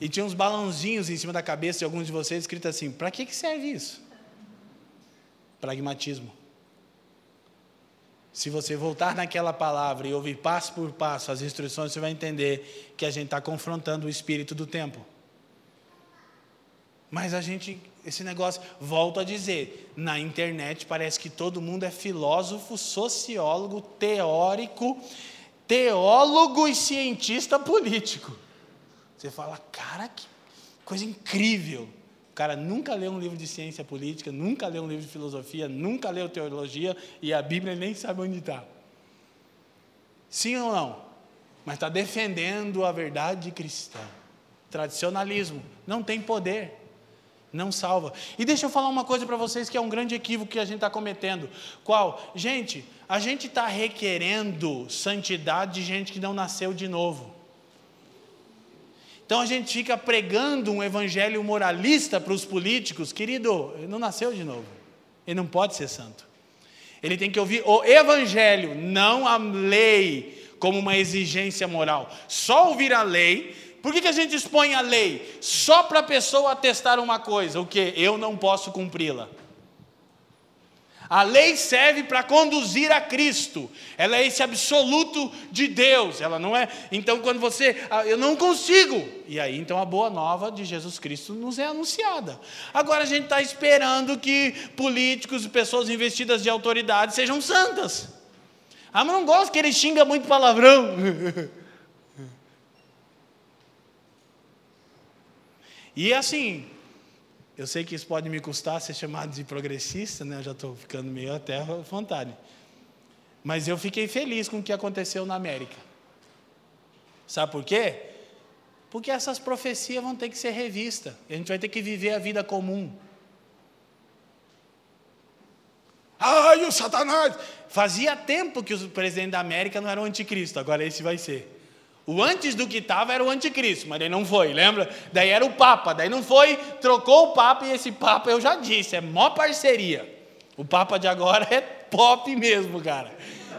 E tinha uns balãozinhos em cima da cabeça de alguns de vocês escrito assim: para que, que serve isso? Pragmatismo. Se você voltar naquela palavra e ouvir passo por passo as instruções, você vai entender que a gente está confrontando o espírito do tempo. Mas a gente, esse negócio, volto a dizer, na internet parece que todo mundo é filósofo, sociólogo, teórico, teólogo e cientista político. Você fala, cara, que coisa incrível. O cara nunca leu um livro de ciência política, nunca leu um livro de filosofia, nunca leu teologia e a Bíblia nem sabe onde está. Sim ou não? Mas está defendendo a verdade cristã. Tradicionalismo não tem poder não salva. E deixa eu falar uma coisa para vocês que é um grande equívoco que a gente está cometendo. Qual? Gente, a gente está requerendo santidade de gente que não nasceu de novo. Então a gente fica pregando um evangelho moralista para os políticos, querido, ele não nasceu de novo. Ele não pode ser santo. Ele tem que ouvir o evangelho, não a lei como uma exigência moral. Só ouvir a lei por que, que a gente expõe a lei? Só para a pessoa atestar uma coisa, o que? Eu não posso cumpri-la. A lei serve para conduzir a Cristo. Ela é esse absoluto de Deus. Ela não é. Então, quando você. Ah, eu não consigo. E aí, então, a boa nova de Jesus Cristo nos é anunciada. Agora, a gente está esperando que políticos e pessoas investidas de autoridade sejam santas. Ah, mas não gosto que ele xinga muito palavrão. e assim, eu sei que isso pode me custar ser chamado de progressista, né? Eu já estou ficando meio até à vontade. Mas eu fiquei feliz com o que aconteceu na América. Sabe por quê? Porque essas profecias vão ter que ser revistas. A gente vai ter que viver a vida comum. Ai, o Satanás! Fazia tempo que o presidente da América não era o anticristo, agora esse vai ser. O antes do que estava era o anticristo, mas ele não foi, lembra? Daí era o Papa, daí não foi, trocou o Papa e esse Papa eu já disse, é mó parceria. O Papa de agora é pop mesmo, cara.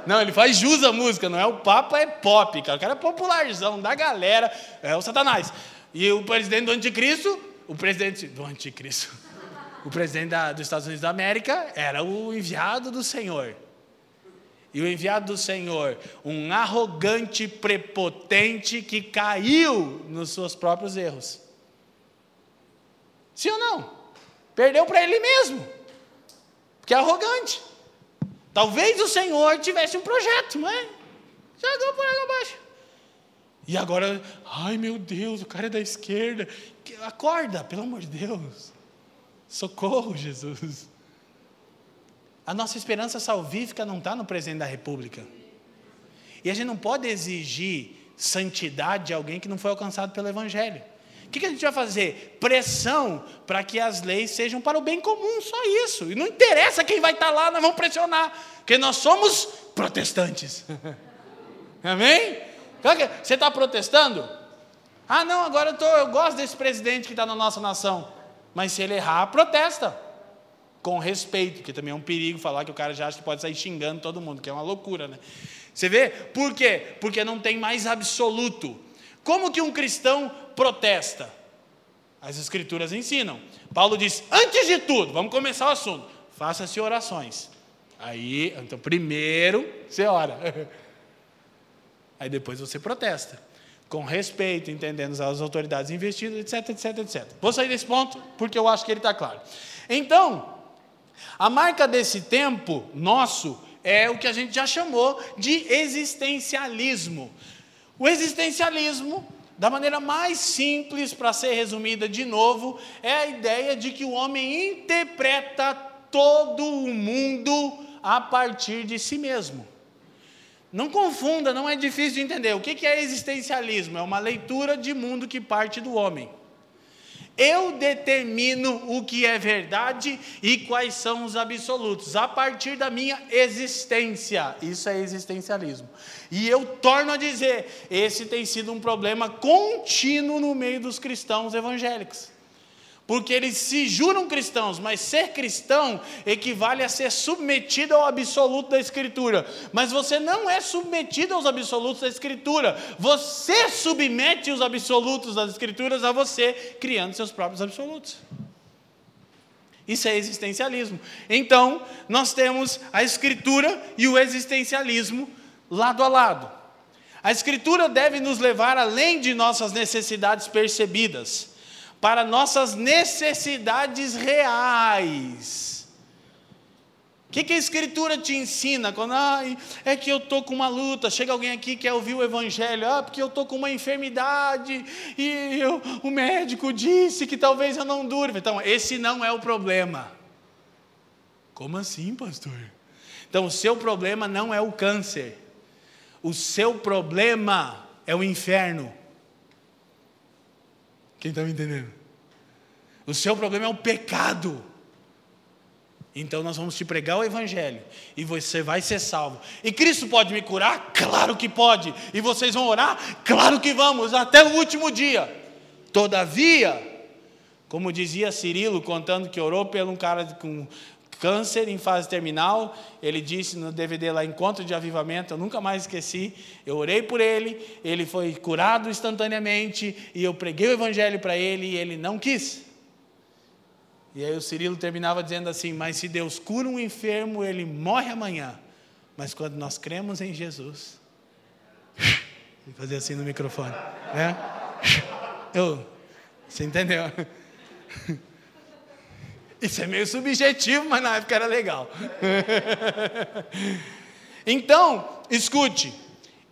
Não, ele faz jus à música, não é? O Papa é pop, cara. O cara é popularzão da galera, é o Satanás. E o presidente do anticristo, o presidente do anticristo, o presidente da, dos Estados Unidos da América era o enviado do Senhor. E o enviado do Senhor, um arrogante prepotente que caiu nos seus próprios erros. Sim ou não? Perdeu para ele mesmo. Porque é arrogante. Talvez o Senhor tivesse um projeto, não é? Jogou por água abaixo. E agora, ai meu Deus, o cara é da esquerda. Acorda, pelo amor de Deus. Socorro, Jesus. A nossa esperança salvífica não está no presidente da República. E a gente não pode exigir santidade de alguém que não foi alcançado pelo Evangelho. O que, a gente vai fazer? Pressão para que as leis sejam para o bem comum, só isso. E não interessa quem vai estar tá lá, nós vamos pressionar, porque nós somos protestantes. Amém? Você está protestando? Ah, não, agora eu, tô, eu gosto desse presidente que está na nossa nação. Mas se ele errar, protesta com respeito, que também é um perigo falar que o cara já acha que pode sair xingando todo mundo, que é uma loucura, né? Você vê? Por quê? Porque não tem mais absoluto. Como que um cristão protesta? As escrituras ensinam. Paulo diz: antes de tudo, vamos começar o assunto. Faça-se orações. Aí, então, primeiro você ora. Aí depois você protesta. Com respeito, entendendo as autoridades investidas, etc, etc, etc. Vou sair desse ponto porque eu acho que ele está claro. Então, a marca desse tempo nosso é o que a gente já chamou de existencialismo. O existencialismo, da maneira mais simples para ser resumida de novo, é a ideia de que o homem interpreta todo o mundo a partir de si mesmo. Não confunda, não é difícil de entender. O que é existencialismo? É uma leitura de mundo que parte do homem. Eu determino o que é verdade e quais são os absolutos, a partir da minha existência. Isso é existencialismo. E eu torno a dizer: esse tem sido um problema contínuo no meio dos cristãos evangélicos porque eles se juram cristãos, mas ser cristão equivale a ser submetido ao absoluto da Escritura. Mas você não é submetido aos absolutos da Escritura, você submete os absolutos das Escrituras a você, criando seus próprios absolutos. Isso é existencialismo. Então, nós temos a Escritura e o existencialismo lado a lado. A Escritura deve nos levar além de nossas necessidades percebidas para nossas necessidades reais. O que, que, a Escritura te ensina? Quando ah, é que eu estou com uma luta, chega alguém aqui que quer ouvir o Evangelho, ah, porque eu estou com uma enfermidade e eu, o médico disse que talvez eu não durma. Então, esse não é o problema. Como assim, pastor? Então, o seu problema não é o câncer, o seu problema é o inferno. Quem está me entendendo? O seu problema é o pecado. Então nós vamos te pregar o Evangelho e você vai ser salvo. E Cristo pode me curar? Claro que pode. E vocês vão orar? Claro que vamos, até o último dia. Todavia, como dizia Cirilo, contando que orou por um cara com câncer em fase terminal. Ele disse no DVD lá, Encontro de Avivamento, eu nunca mais esqueci. Eu orei por ele, ele foi curado instantaneamente, e eu preguei o Evangelho para ele, e ele não quis. E aí o Cirilo terminava dizendo assim: Mas se Deus cura um enfermo, ele morre amanhã. Mas quando nós cremos em Jesus, e fazer assim no microfone, né? Eu, você entendeu? Isso é meio subjetivo, mas na época era legal. então, escute.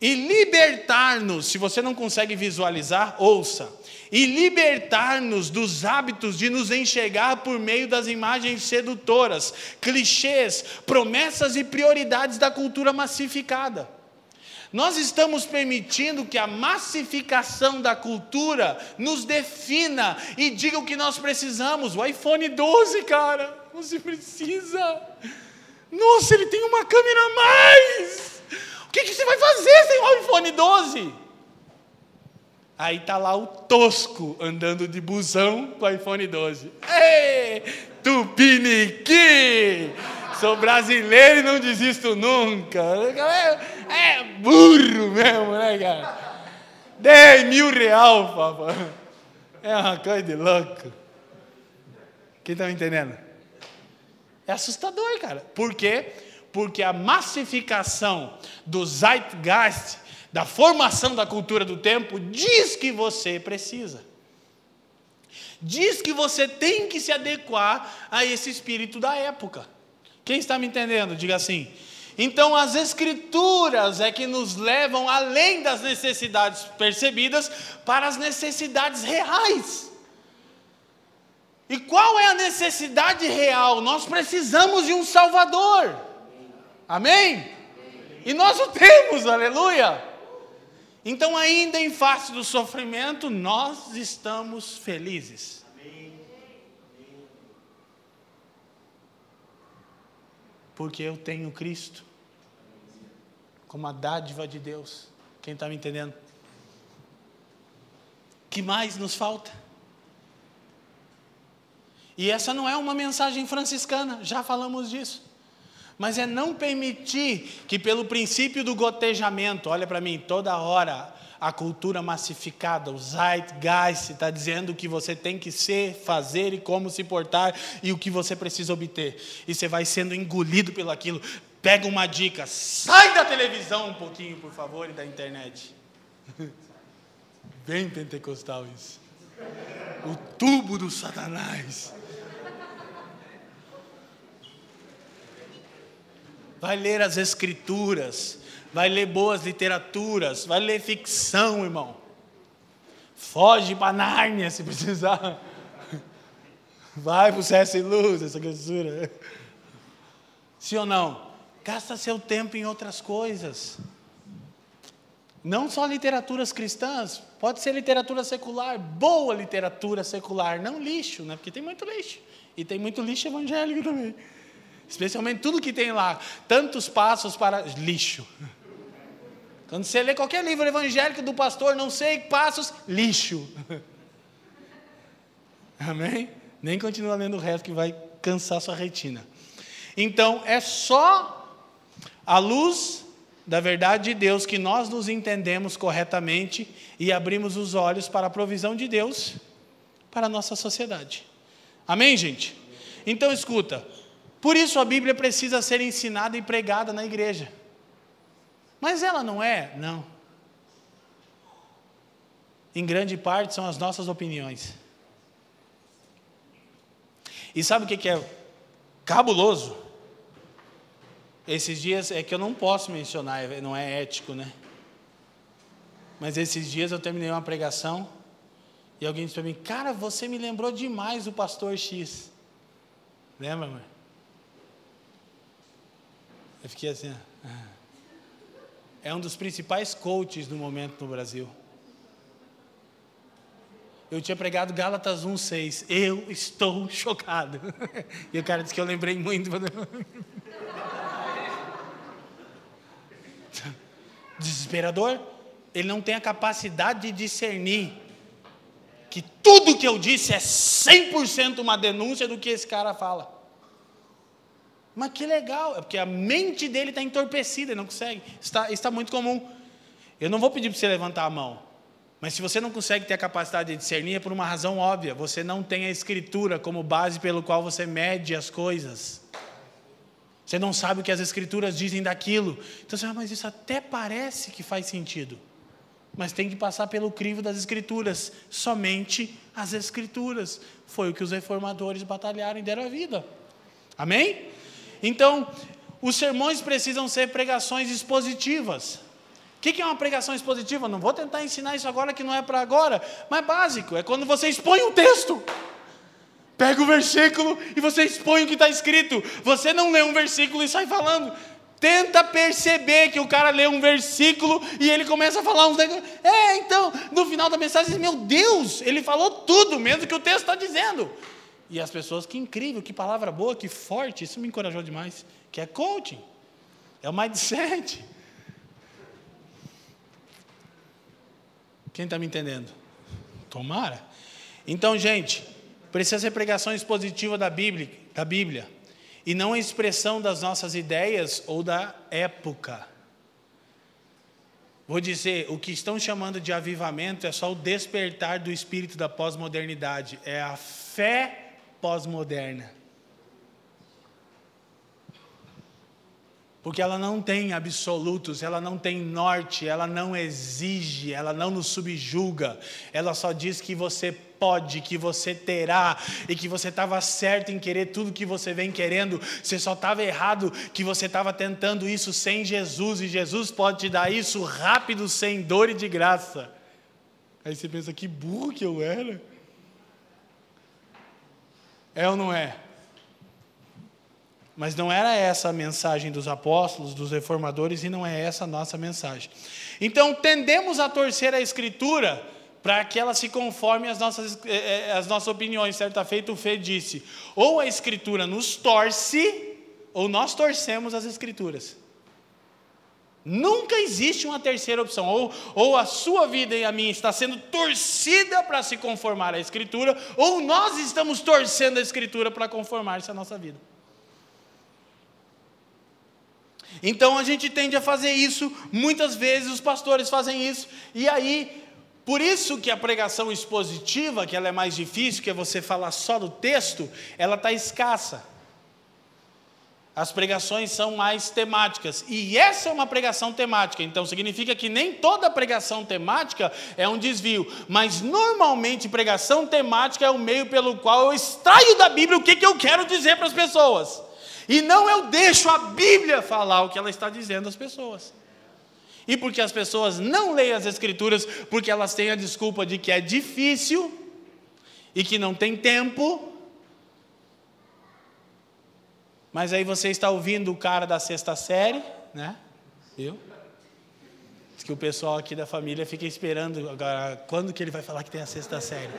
E libertar-nos, se você não consegue visualizar, ouça. E libertar-nos dos hábitos de nos enxergar por meio das imagens sedutoras, clichês, promessas e prioridades da cultura massificada. Nós estamos permitindo que a massificação da cultura nos defina e diga o que nós precisamos. O iPhone 12, cara, você precisa. Nossa, ele tem uma câmera a mais. O que, que você vai fazer sem o iPhone 12? Aí tá lá o tosco andando de busão com o iPhone 12. Ei, Tupiniqui! Sou brasileiro e não desisto nunca. É, burro mesmo, né, cara? 10 mil real, papai. É uma coisa de louco. Quem está me entendendo? É assustador, cara. Por quê? Porque a massificação do zeitgeist, da formação da cultura do tempo, diz que você precisa. Diz que você tem que se adequar a esse espírito da época. Quem está me entendendo? Diga assim. Então, as Escrituras é que nos levam além das necessidades percebidas para as necessidades reais. E qual é a necessidade real? Nós precisamos de um Salvador. Amém? E nós o temos, aleluia. Então, ainda em face do sofrimento, nós estamos felizes. Porque eu tenho Cristo como a dádiva de Deus. Quem está me entendendo? que mais nos falta? E essa não é uma mensagem franciscana, já falamos disso. Mas é não permitir que, pelo princípio do gotejamento, olha para mim, toda hora a cultura massificada, o zeitgeist está dizendo o que você tem que ser, fazer e como se portar e o que você precisa obter. E você vai sendo engolido pelo aquilo. Pega uma dica, sai da televisão um pouquinho, por favor, e da internet. Bem pentecostal isso. O tubo do Satanás. Vai ler as Escrituras vai ler boas literaturas, vai ler ficção, irmão. Foge para Nárnia se precisar. Vai para o CS Luz, essa criatura. Sim ou não? Gasta seu tempo em outras coisas. Não só literaturas cristãs, pode ser literatura secular, boa literatura secular, não lixo, né? Porque tem muito lixo. E tem muito lixo evangélico também. Especialmente tudo que tem lá, tantos passos para lixo. Quando você lê qualquer livro evangélico do pastor, não sei passos, lixo. Amém? Nem continua lendo o resto que vai cansar sua retina. Então, é só a luz da verdade de Deus que nós nos entendemos corretamente e abrimos os olhos para a provisão de Deus para a nossa sociedade. Amém, gente? Então, escuta. Por isso a Bíblia precisa ser ensinada e pregada na igreja. Mas ela não é? Não. Em grande parte são as nossas opiniões. E sabe o que é cabuloso? Esses dias é que eu não posso mencionar, é, não é ético, né? Mas esses dias eu terminei uma pregação e alguém disse para mim: Cara, você me lembrou demais do pastor X. Lembra, mãe? Eu fiquei assim. Ah é um dos principais coaches do momento no Brasil. Eu tinha pregado Gálatas 1,6. Eu estou chocado. E o cara disse que eu lembrei muito. Desesperador. Ele não tem a capacidade de discernir que tudo que eu disse é 100% uma denúncia do que esse cara fala. Mas que legal, é porque a mente dele está entorpecida, ele não consegue. Está, está muito comum. Eu não vou pedir para você levantar a mão, Mas se você não consegue ter a capacidade de discernir, é por uma razão óbvia: você não tem a Escritura como base pelo qual você mede as coisas. Você não sabe o que as Escrituras dizem daquilo. Então você fala, mas isso até parece que faz sentido. Mas tem que passar pelo crivo das Escrituras. Somente as Escrituras. Foi o que os reformadores batalharam e deram a vida. Amém? Então, os sermões precisam ser pregações expositivas. O que é uma pregação expositiva? Não vou tentar ensinar isso agora que não é para agora, mas básico, é quando você expõe um texto. Pega o versículo e você expõe o que está escrito. Você não lê um versículo e sai falando. Tenta perceber que o cara lê um versículo e ele começa a falar uns negócios. É, então, no final da mensagem, meu Deus, ele falou tudo, mesmo que o texto está dizendo. E as pessoas, que incrível, que palavra boa, que forte, isso me encorajou demais. Que é coaching, é o mindset. Quem está me entendendo? Tomara. Então, gente, Precisa ser pregação expositiva da Bíblia, da Bíblia e não a expressão das nossas ideias ou da época. Vou dizer, o que estão chamando de avivamento é só o despertar do espírito da pós-modernidade, é a fé pós-moderna. Porque ela não tem absolutos, ela não tem norte, ela não exige, ela não nos subjuga, ela só diz que você pode, que você terá, e que você estava certo em querer tudo que você vem querendo, você só estava errado que você estava tentando isso sem Jesus, e Jesus pode te dar isso rápido, sem dor e de graça. Aí você pensa, que burro que eu era. É ou não é? Mas não era essa a mensagem dos apóstolos, dos reformadores, e não é essa a nossa mensagem. Então, tendemos a torcer a Escritura para que ela se conforme às nossas, eh, eh, às nossas opiniões. Certa feita, o Fê disse: ou a Escritura nos torce, ou nós torcemos as Escrituras. Nunca existe uma terceira opção. Ou, ou a sua vida e a minha está sendo torcida para se conformar à Escritura, ou nós estamos torcendo a Escritura para conformar-se à nossa vida. Então a gente tende a fazer isso, muitas vezes os pastores fazem isso, e aí por isso que a pregação expositiva, que ela é mais difícil, que é você falar só do texto, ela está escassa. As pregações são mais temáticas. E essa é uma pregação temática. Então significa que nem toda pregação temática é um desvio. Mas normalmente pregação temática é o meio pelo qual eu extraio da Bíblia o que, que eu quero dizer para as pessoas. E não eu deixo a Bíblia falar o que ela está dizendo às pessoas. E porque as pessoas não leem as Escrituras, porque elas têm a desculpa de que é difícil e que não tem tempo. Mas aí você está ouvindo o cara da sexta série, né? Viu? Diz que o pessoal aqui da família fica esperando agora quando que ele vai falar que tem a sexta série.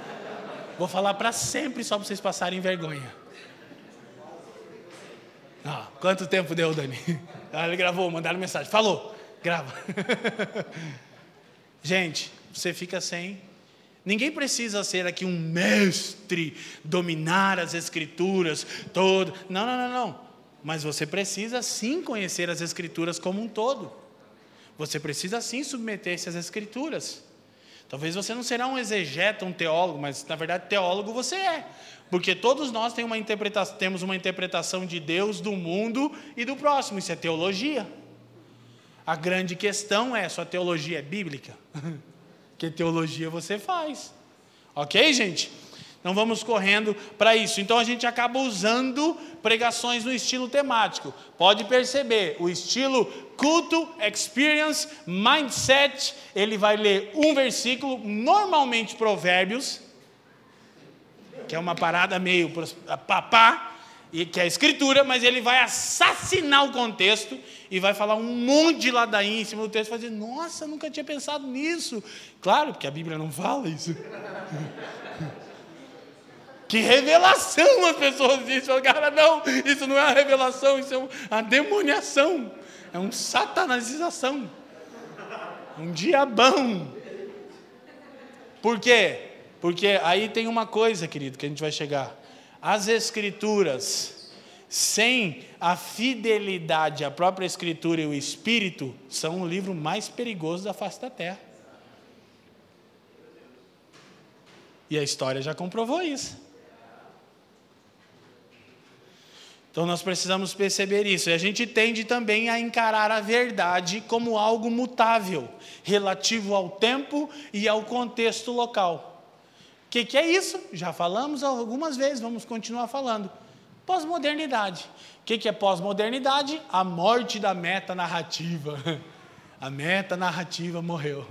Vou falar para sempre só para vocês passarem vergonha. Ah, quanto tempo deu, Dani? Ah, ele gravou, mandaram mensagem. Falou. Grava. Gente, você fica sem. Ninguém precisa ser aqui um mestre, dominar as escrituras, todo. Não, não, não, não. Mas você precisa sim conhecer as escrituras como um todo. Você precisa sim submeter-se às escrituras. Talvez você não será um exegeta, um teólogo, mas na verdade teólogo você é. Porque todos nós temos uma interpretação, temos uma interpretação de Deus, do mundo e do próximo. Isso é teologia. A grande questão é: sua teologia é bíblica? que teologia você faz? Ok, gente? Então vamos correndo para isso. Então a gente acaba usando pregações no estilo temático. Pode perceber, o estilo culto, experience, mindset, ele vai ler um versículo, normalmente Provérbios, que é uma parada meio papá, que é a escritura, mas ele vai assassinar o contexto e vai falar um monte de ladainha em cima do texto, fazer, nossa, nunca tinha pensado nisso. Claro, porque a Bíblia não fala isso. que revelação as pessoas dizem, cara, não, isso não é uma revelação, isso é uma demoniação, é um satanasização, um diabão. Por quê? Porque aí tem uma coisa, querido, que a gente vai chegar as Escrituras, sem a fidelidade à própria Escritura e o Espírito, são o livro mais perigoso da face da terra. E a história já comprovou isso. Então nós precisamos perceber isso. E a gente tende também a encarar a verdade como algo mutável, relativo ao tempo e ao contexto local. Que, que, é isso? Já falamos algumas vezes, vamos continuar falando. Pós-modernidade. O que, que é pós-modernidade? A morte da meta narrativa. A meta narrativa morreu.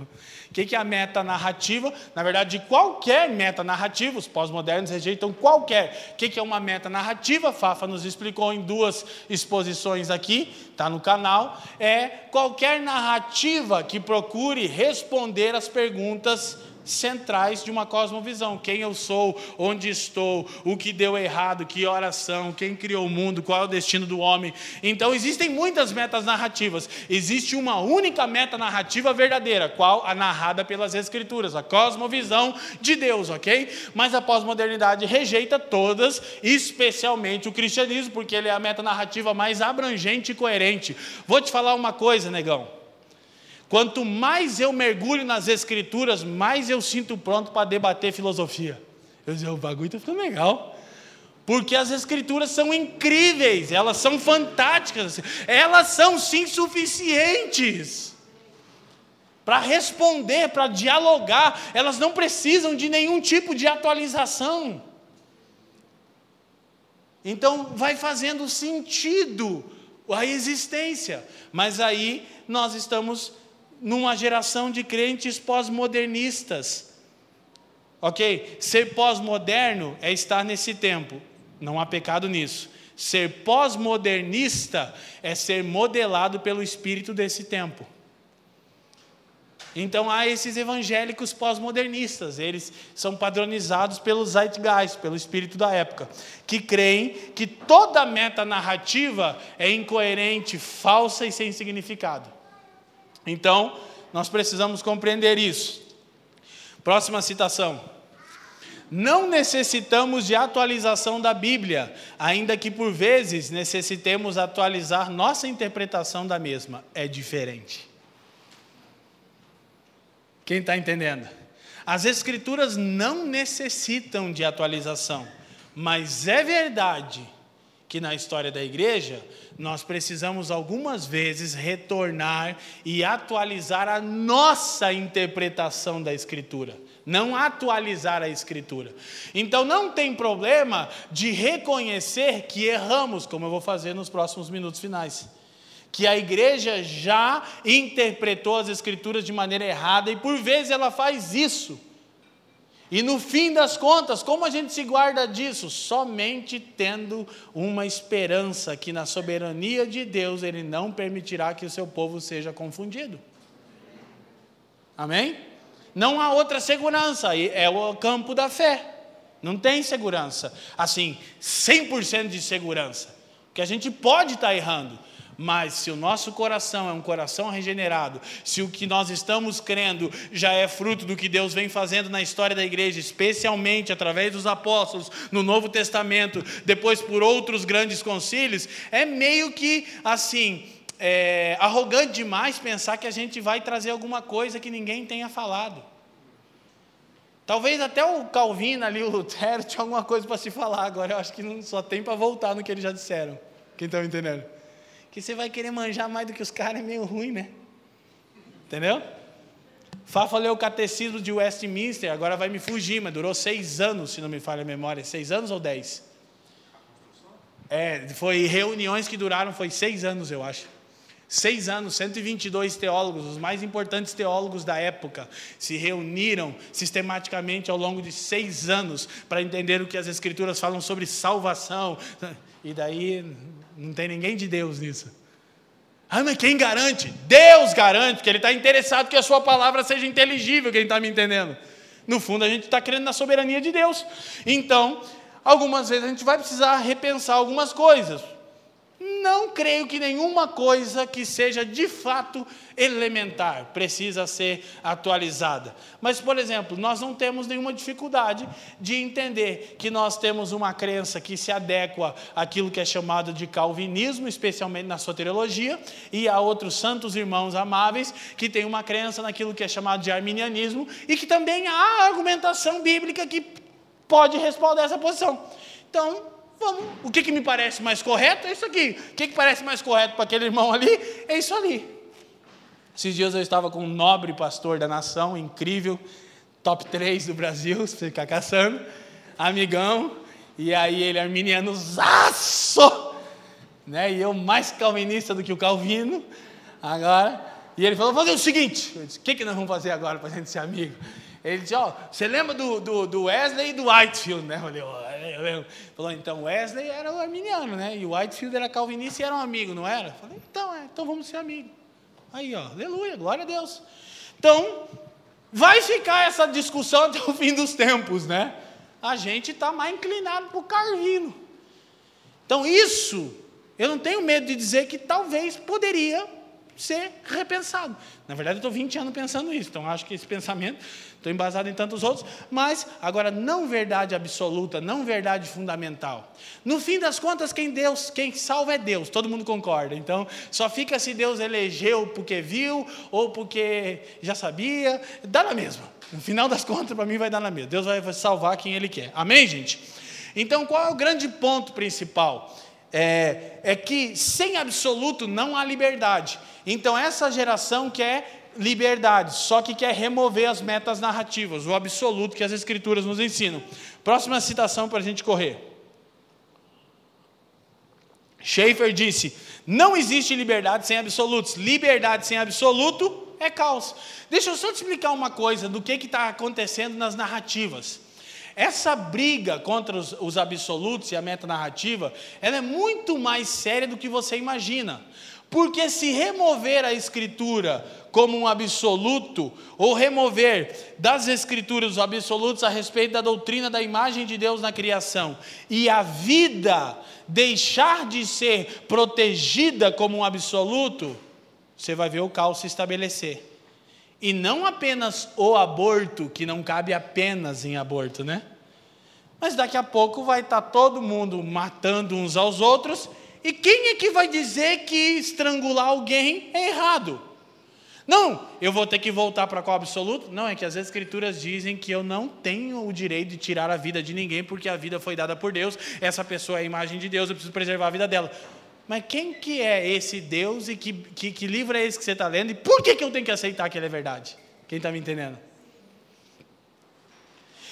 O que é a meta narrativa? Na verdade, qualquer meta narrativa, os pós-modernos rejeitam qualquer. O que é uma meta narrativa? Fafa nos explicou em duas exposições aqui, está no canal. É qualquer narrativa que procure responder às perguntas centrais de uma cosmovisão: quem eu sou, onde estou, o que deu errado, que oração, quem criou o mundo, qual é o destino do homem. Então existem muitas metas narrativas. Existe uma única meta narrativa verdadeira, qual a narrada pelas escrituras, a cosmovisão de Deus, OK? Mas a pós-modernidade rejeita todas, especialmente o cristianismo, porque ele é a meta narrativa mais abrangente e coerente. Vou te falar uma coisa, negão. Quanto mais eu mergulho nas escrituras, mais eu sinto pronto para debater filosofia. Eu digo, o bagulho está ficando legal. Porque as escrituras são incríveis, elas são fantásticas, elas são sim suficientes para responder, para dialogar, elas não precisam de nenhum tipo de atualização. Então vai fazendo sentido a existência, mas aí nós estamos numa geração de crentes pós-modernistas. Ok? Ser pós-moderno é estar nesse tempo, não há pecado nisso. Ser pós-modernista é ser modelado pelo espírito desse tempo. Então há esses evangélicos pós-modernistas, eles são padronizados pelo zeitgeist, pelo espírito da época, que creem que toda meta narrativa é incoerente, falsa e sem significado. Então, nós precisamos compreender isso. Próxima citação. Não necessitamos de atualização da Bíblia, ainda que por vezes necessitemos atualizar nossa interpretação da mesma. É diferente. Quem está entendendo? As Escrituras não necessitam de atualização, mas é verdade que na história da igreja nós precisamos algumas vezes retornar e atualizar a nossa interpretação da Escritura, não atualizar a Escritura. Então não tem problema de reconhecer que erramos, como eu vou fazer nos próximos minutos finais. Que a igreja já interpretou as Escrituras de maneira errada e por vezes ela faz isso. E no fim das contas, como a gente se guarda disso? Somente tendo uma esperança que na soberania de Deus Ele não permitirá que o seu povo seja confundido. Amém? Não há outra segurança, é o campo da fé. Não tem segurança, assim, 100% de segurança. Porque a gente pode estar errando, mas se o nosso coração é um coração regenerado, se o que nós estamos crendo já é fruto do que Deus vem fazendo na história da igreja, especialmente através dos apóstolos no Novo Testamento, depois por outros grandes concílios, é meio que assim. É, arrogante demais pensar que a gente vai trazer alguma coisa que ninguém tenha falado. Talvez até o Calvino ali, o Lutero, tinha alguma coisa para se falar, agora eu acho que não só tem para voltar no que eles já disseram. Quem está entendendo? Que você vai querer manjar mais do que os caras é meio ruim, né? Entendeu? Fafa leu o catecismo de Westminster, agora vai me fugir, mas durou seis anos, se não me falha a memória. Seis anos ou dez? É, foi reuniões que duraram, foi seis anos, eu acho. Seis anos, 122 teólogos, os mais importantes teólogos da época, se reuniram sistematicamente ao longo de seis anos para entender o que as Escrituras falam sobre salvação. E daí não tem ninguém de Deus nisso. Ah, mas quem garante? Deus garante, porque Ele está interessado que a Sua palavra seja inteligível, quem está me entendendo? No fundo, a gente está crendo na soberania de Deus. Então, algumas vezes a gente vai precisar repensar algumas coisas. Não creio que nenhuma coisa que seja de fato elementar precisa ser atualizada. Mas, por exemplo, nós não temos nenhuma dificuldade de entender que nós temos uma crença que se adequa àquilo que é chamado de calvinismo, especialmente na soteriologia, e há outros santos irmãos amáveis que têm uma crença naquilo que é chamado de arminianismo e que também há argumentação bíblica que pode responder essa posição. Então, Vamos. O que, que me parece mais correto é isso aqui. O que, que parece mais correto para aquele irmão ali é isso ali. Esses dias eu estava com um nobre pastor da nação, incrível, top 3 do Brasil, se ficar caçando, amigão, e aí ele arminiano zaço, né? E eu mais calvinista do que o Calvino, agora. E ele falou: vamos fazer o seguinte: eu disse, o que, que nós vamos fazer agora para a gente ser amigo? Ele disse: Ó, oh, você lembra do, do, do, Wesley e do Whitefield, né? Eu falei: eu lembro. Falou: então Wesley era o arminiano, né? E o Whitefield era calvinista e era um amigo, não era? Eu falei: então, é, então vamos ser amigos. Aí, ó, aleluia, glória a Deus. Então, vai ficar essa discussão até o fim dos tempos, né? A gente está mais inclinado para o Carvino. Então, isso, eu não tenho medo de dizer que talvez poderia ser repensado. Na verdade, eu estou 20 anos pensando isso, então acho que esse pensamento, estou embasado em tantos outros, mas agora não verdade absoluta, não verdade fundamental. No fim das contas, quem Deus, quem salva é Deus, todo mundo concorda. Então, só fica se Deus elegeu porque viu ou porque já sabia, dá na mesma. No final das contas, para mim vai dar na mesma. Deus vai salvar quem Ele quer. Amém, gente? Então, qual é o grande ponto principal? é, é que sem absoluto não há liberdade. Então, essa geração quer liberdade, só que quer remover as metas narrativas, o absoluto que as Escrituras nos ensinam. Próxima citação para a gente correr. Schaefer disse: Não existe liberdade sem absolutos. Liberdade sem absoluto é caos. Deixa eu só te explicar uma coisa do que está acontecendo nas narrativas. Essa briga contra os, os absolutos e a metanarrativa, ela é muito mais séria do que você imagina. Porque se remover a escritura como um absoluto, ou remover das escrituras os absolutos a respeito da doutrina da imagem de Deus na criação, e a vida deixar de ser protegida como um absoluto, você vai ver o caos se estabelecer. E não apenas o aborto, que não cabe apenas em aborto, né? Mas daqui a pouco vai estar todo mundo matando uns aos outros, e quem é que vai dizer que estrangular alguém é errado? Não, eu vou ter que voltar para qual absoluto? Não, é que as escrituras dizem que eu não tenho o direito de tirar a vida de ninguém, porque a vida foi dada por Deus, essa pessoa é a imagem de Deus, eu preciso preservar a vida dela. Mas quem que é esse Deus e que, que, que livro é esse que você está lendo? E por que, que eu tenho que aceitar que ele é verdade? Quem está me entendendo?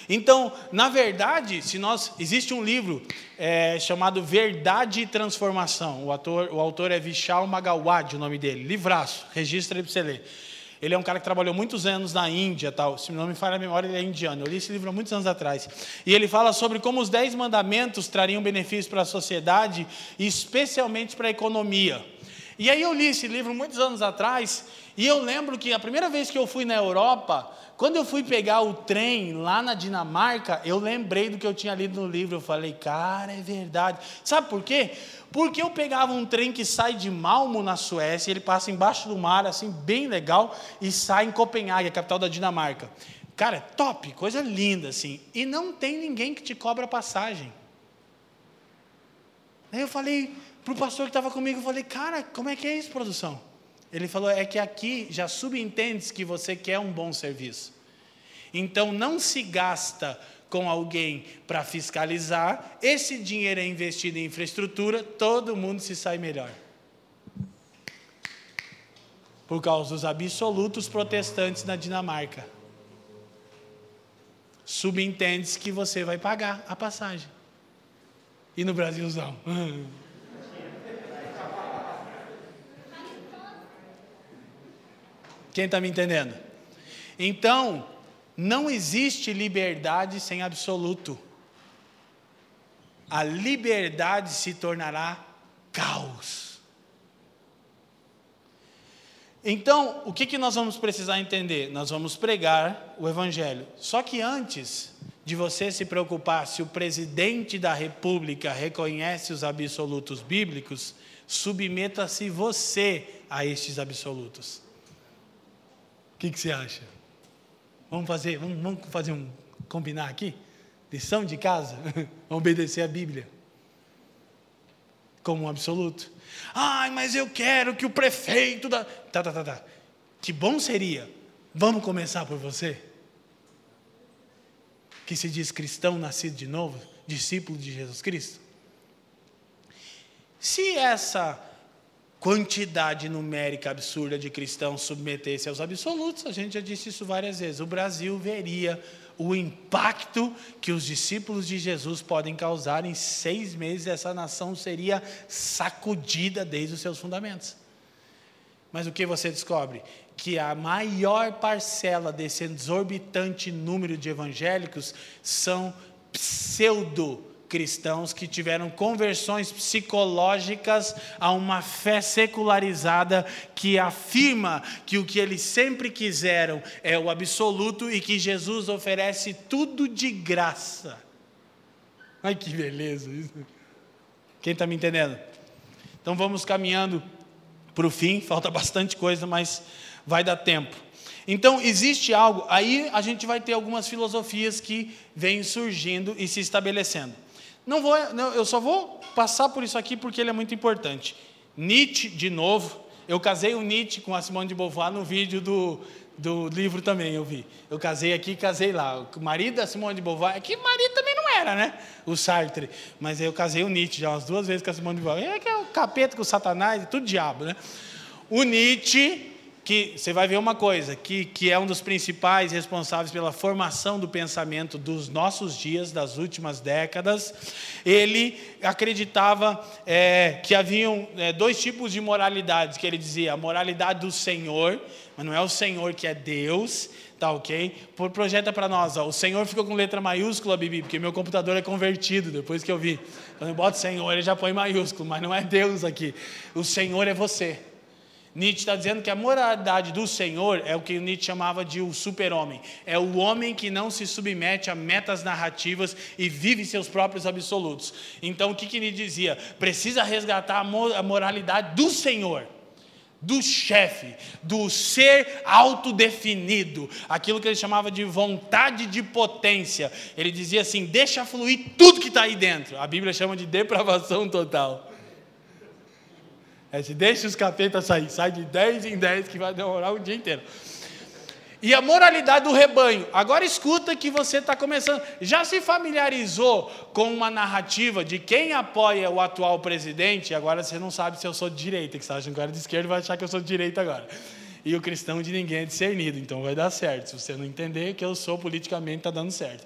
Então, na verdade, se nós existe um livro é, chamado Verdade e Transformação. O, ator, o autor é Vishal Magawad, o nome dele. Livraço, registra ele para você ler. Ele é um cara que trabalhou muitos anos na Índia, tal. Se não me falha a memória, ele é indiano. Eu li esse livro há muitos anos atrás. E ele fala sobre como os dez mandamentos trariam benefícios para a sociedade, especialmente para a economia. E aí eu li esse livro muitos anos atrás, e eu lembro que a primeira vez que eu fui na Europa, quando eu fui pegar o trem lá na Dinamarca, eu lembrei do que eu tinha lido no livro. Eu falei, cara, é verdade. Sabe por quê? Porque eu pegava um trem que sai de Malmo, na Suécia, ele passa embaixo do mar, assim, bem legal, e sai em Copenhague, a capital da Dinamarca. Cara, top, coisa linda, assim. E não tem ninguém que te cobra passagem. Aí eu falei para o pastor que estava comigo, eu falei, cara, como é que é isso, produção? Ele falou, é que aqui já subentende que você quer um bom serviço. Então não se gasta com alguém para fiscalizar, esse dinheiro é investido em infraestrutura, todo mundo se sai melhor. Por causa dos absolutos protestantes na Dinamarca. Subentende-se que você vai pagar a passagem. E no Brasilzão? Quem está me entendendo? Então, não existe liberdade sem absoluto. A liberdade se tornará caos. Então, o que, que nós vamos precisar entender? Nós vamos pregar o Evangelho. Só que antes de você se preocupar se o presidente da República reconhece os absolutos bíblicos, Submeta-se você a estes absolutos. O que, que você acha? Vamos fazer, vamos, vamos fazer um combinar aqui? Lição de casa? Obedecer a Bíblia como um absoluto. Ai, mas eu quero que o prefeito da. Tá, tá, tá, tá. Que bom seria. Vamos começar por você? Que se diz cristão nascido de novo, discípulo de Jesus Cristo. Se essa quantidade numérica absurda de cristãos submetesse aos absolutos, a gente já disse isso várias vezes, o Brasil veria o impacto que os discípulos de Jesus podem causar em seis meses, essa nação seria sacudida desde os seus fundamentos. Mas o que você descobre? Que a maior parcela desse exorbitante número de evangélicos são pseudo cristãos que tiveram conversões psicológicas a uma fé secularizada que afirma que o que eles sempre quiseram é o absoluto e que Jesus oferece tudo de graça. Ai que beleza isso. Quem está me entendendo? Então vamos caminhando para o fim, falta bastante coisa, mas vai dar tempo. Então, existe algo, aí a gente vai ter algumas filosofias que vêm surgindo e se estabelecendo. Não vou, não, eu só vou passar por isso aqui porque ele é muito importante. Nietzsche, de novo, eu casei o Nietzsche com a Simone de Beauvoir no vídeo do, do livro também, eu vi. Eu casei aqui casei lá. O marido da Simone de Beauvoir, é que marido também não era, né? O Sartre. Mas eu casei o Nietzsche já umas duas vezes com a Simone de Beauvoir. É que é o capeta com o satanás, tudo diabo, né? O Nietzsche que você vai ver uma coisa, que, que é um dos principais responsáveis pela formação do pensamento dos nossos dias, das últimas décadas, ele acreditava é, que haviam é, dois tipos de moralidades, que ele dizia, a moralidade do Senhor, mas não é o Senhor que é Deus, tá ok? Por, projeta para nós, ó, o Senhor ficou com letra maiúscula, Bibi, porque meu computador é convertido, depois que eu vi. Quando eu boto Senhor, ele já põe maiúsculo, mas não é Deus aqui. O Senhor é você. Nietzsche está dizendo que a moralidade do Senhor é o que Nietzsche chamava de o super-homem. É o homem que não se submete a metas narrativas e vive seus próprios absolutos. Então, o que, que Nietzsche dizia? Precisa resgatar a moralidade do Senhor do chefe, do ser autodefinido, aquilo que ele chamava de vontade de potência. Ele dizia assim: deixa fluir tudo que está aí dentro. A Bíblia chama de depravação total. É, se deixa os capetas sair, sai de 10 em 10 que vai demorar o dia inteiro. E a moralidade do rebanho. Agora escuta que você está começando. Já se familiarizou com uma narrativa de quem apoia o atual presidente? Agora você não sabe se eu sou de direita, que você acha que era de esquerda vai achar que eu sou de direita agora. E o cristão de ninguém é discernido, então vai dar certo. Se você não entender que eu sou politicamente, está dando certo.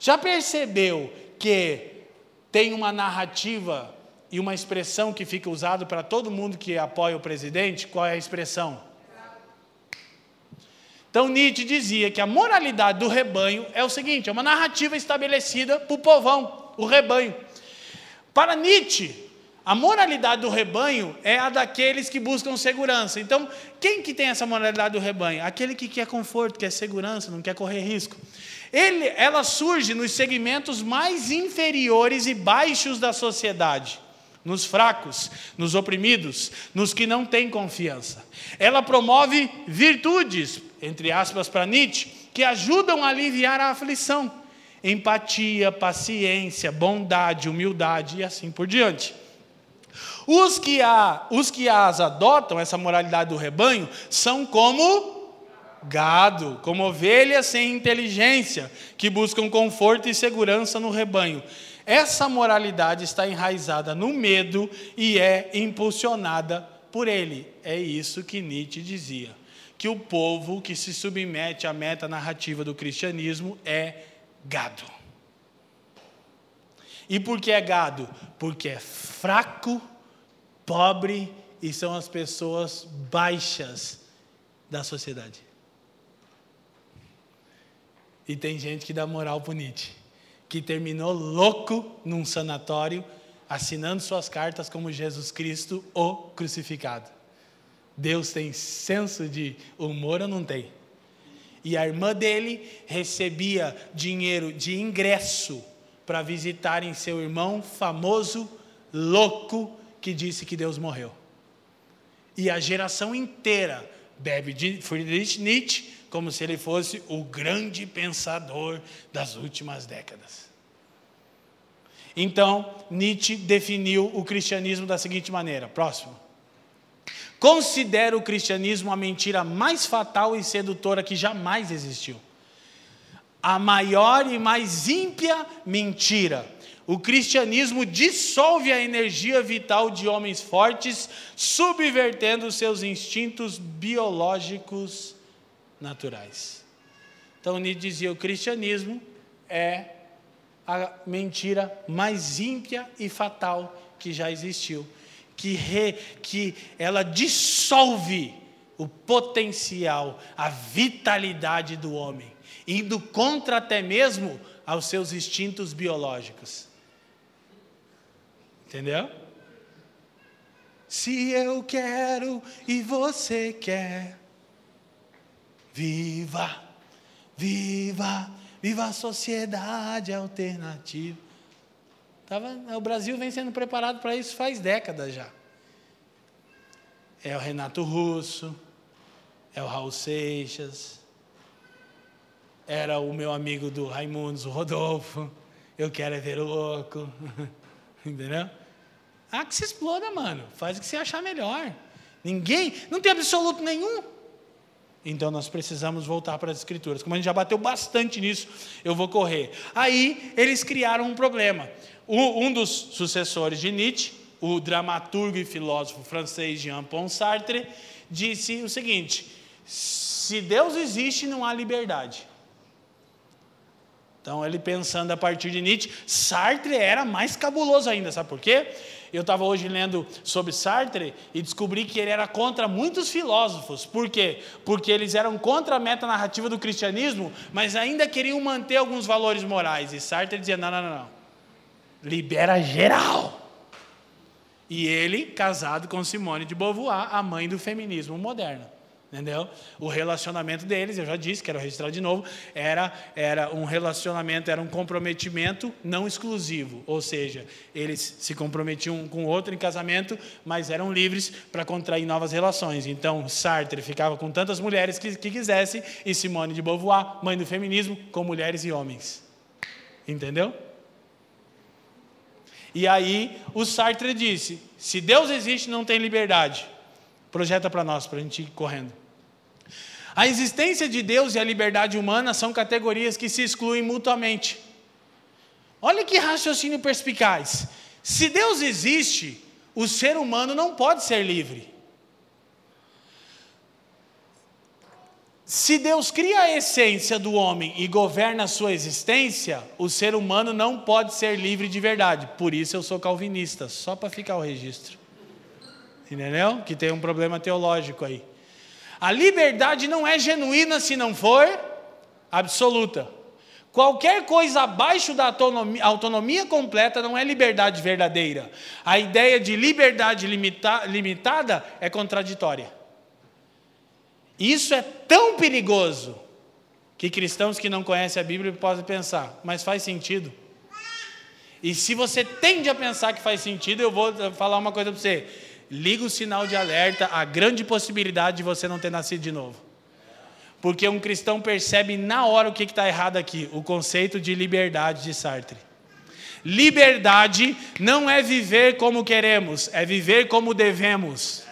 Já percebeu que tem uma narrativa e uma expressão que fica usada para todo mundo que apoia o presidente, qual é a expressão? Então Nietzsche dizia que a moralidade do rebanho é o seguinte: é uma narrativa estabelecida para o povão, o rebanho. Para Nietzsche, a moralidade do rebanho é a daqueles que buscam segurança. Então, quem que tem essa moralidade do rebanho? Aquele que quer conforto, quer segurança, não quer correr risco. Ele, ela surge nos segmentos mais inferiores e baixos da sociedade nos fracos, nos oprimidos, nos que não têm confiança. Ela promove virtudes, entre aspas para Nietzsche, que ajudam a aliviar a aflição. Empatia, paciência, bondade, humildade e assim por diante. Os que, a, os que as adotam, essa moralidade do rebanho, são como gado, como ovelhas sem inteligência, que buscam conforto e segurança no rebanho. Essa moralidade está enraizada no medo e é impulsionada por ele. É isso que Nietzsche dizia. Que o povo que se submete à meta narrativa do cristianismo é gado. E por que é gado? Porque é fraco, pobre e são as pessoas baixas da sociedade. E tem gente que dá moral para Nietzsche que terminou louco num sanatório, assinando suas cartas como Jesus Cristo, o crucificado. Deus tem senso de humor ou não tem? E a irmã dele recebia dinheiro de ingresso para visitarem seu irmão famoso, louco, que disse que Deus morreu. E a geração inteira bebe de Friedrich Nietzsche como se ele fosse o grande pensador das últimas décadas. Então, Nietzsche definiu o cristianismo da seguinte maneira: próximo. Considera o cristianismo a mentira mais fatal e sedutora que jamais existiu. A maior e mais ímpia mentira o cristianismo dissolve a energia vital de homens fortes, subvertendo seus instintos biológicos naturais. Então, Nietzsche dizia: o cristianismo é a mentira mais ímpia e fatal que já existiu, que, re, que ela dissolve o potencial, a vitalidade do homem, indo contra até mesmo aos seus instintos biológicos. Entendeu? Se eu quero e você quer, viva, viva, viva a sociedade alternativa. Tava, o Brasil vem sendo preparado para isso faz décadas já. É o Renato Russo, é o Raul Seixas, era o meu amigo do Raimundos, o Rodolfo. Eu quero é ver o louco. Entendeu? Ah, que se exploda, mano. Faz o que você achar melhor. Ninguém, não tem absoluto nenhum. Então nós precisamos voltar para as escrituras. Como a gente já bateu bastante nisso, eu vou correr. Aí eles criaram um problema. um dos sucessores de Nietzsche, o dramaturgo e filósofo francês Jean-Paul Sartre, disse o seguinte: se Deus existe, não há liberdade. Então, ele pensando a partir de Nietzsche, Sartre era mais cabuloso ainda, sabe por quê? Eu estava hoje lendo sobre Sartre e descobri que ele era contra muitos filósofos. Por quê? Porque eles eram contra a metanarrativa do cristianismo, mas ainda queriam manter alguns valores morais. E Sartre dizia: não, não, não, não. libera geral. E ele, casado com Simone de Beauvoir, a mãe do feminismo moderno. Entendeu? O relacionamento deles, eu já disse, quero registrar de novo, era, era um relacionamento, era um comprometimento não exclusivo. Ou seja, eles se comprometiam com outro em casamento, mas eram livres para contrair novas relações. Então, Sartre ficava com tantas mulheres que, que quisesse, e Simone de Beauvoir, mãe do feminismo, com mulheres e homens. Entendeu? E aí, o Sartre disse: se Deus existe, não tem liberdade. Projeta para nós, para a gente ir correndo. A existência de Deus e a liberdade humana são categorias que se excluem mutuamente. Olha que raciocínio perspicaz. Se Deus existe, o ser humano não pode ser livre. Se Deus cria a essência do homem e governa a sua existência, o ser humano não pode ser livre de verdade. Por isso eu sou calvinista, só para ficar o registro. Entendeu? Que tem um problema teológico aí. A liberdade não é genuína se não for absoluta. Qualquer coisa abaixo da autonomia, autonomia, completa não é liberdade verdadeira. A ideia de liberdade limita, limitada é contraditória. Isso é tão perigoso que cristãos que não conhecem a Bíblia podem pensar, mas faz sentido. E se você tende a pensar que faz sentido, eu vou falar uma coisa para você liga o sinal de alerta a grande possibilidade de você não ter nascido de novo. Porque um cristão percebe na hora o que está errado aqui, o conceito de liberdade de Sartre. Liberdade não é viver como queremos, é viver como devemos.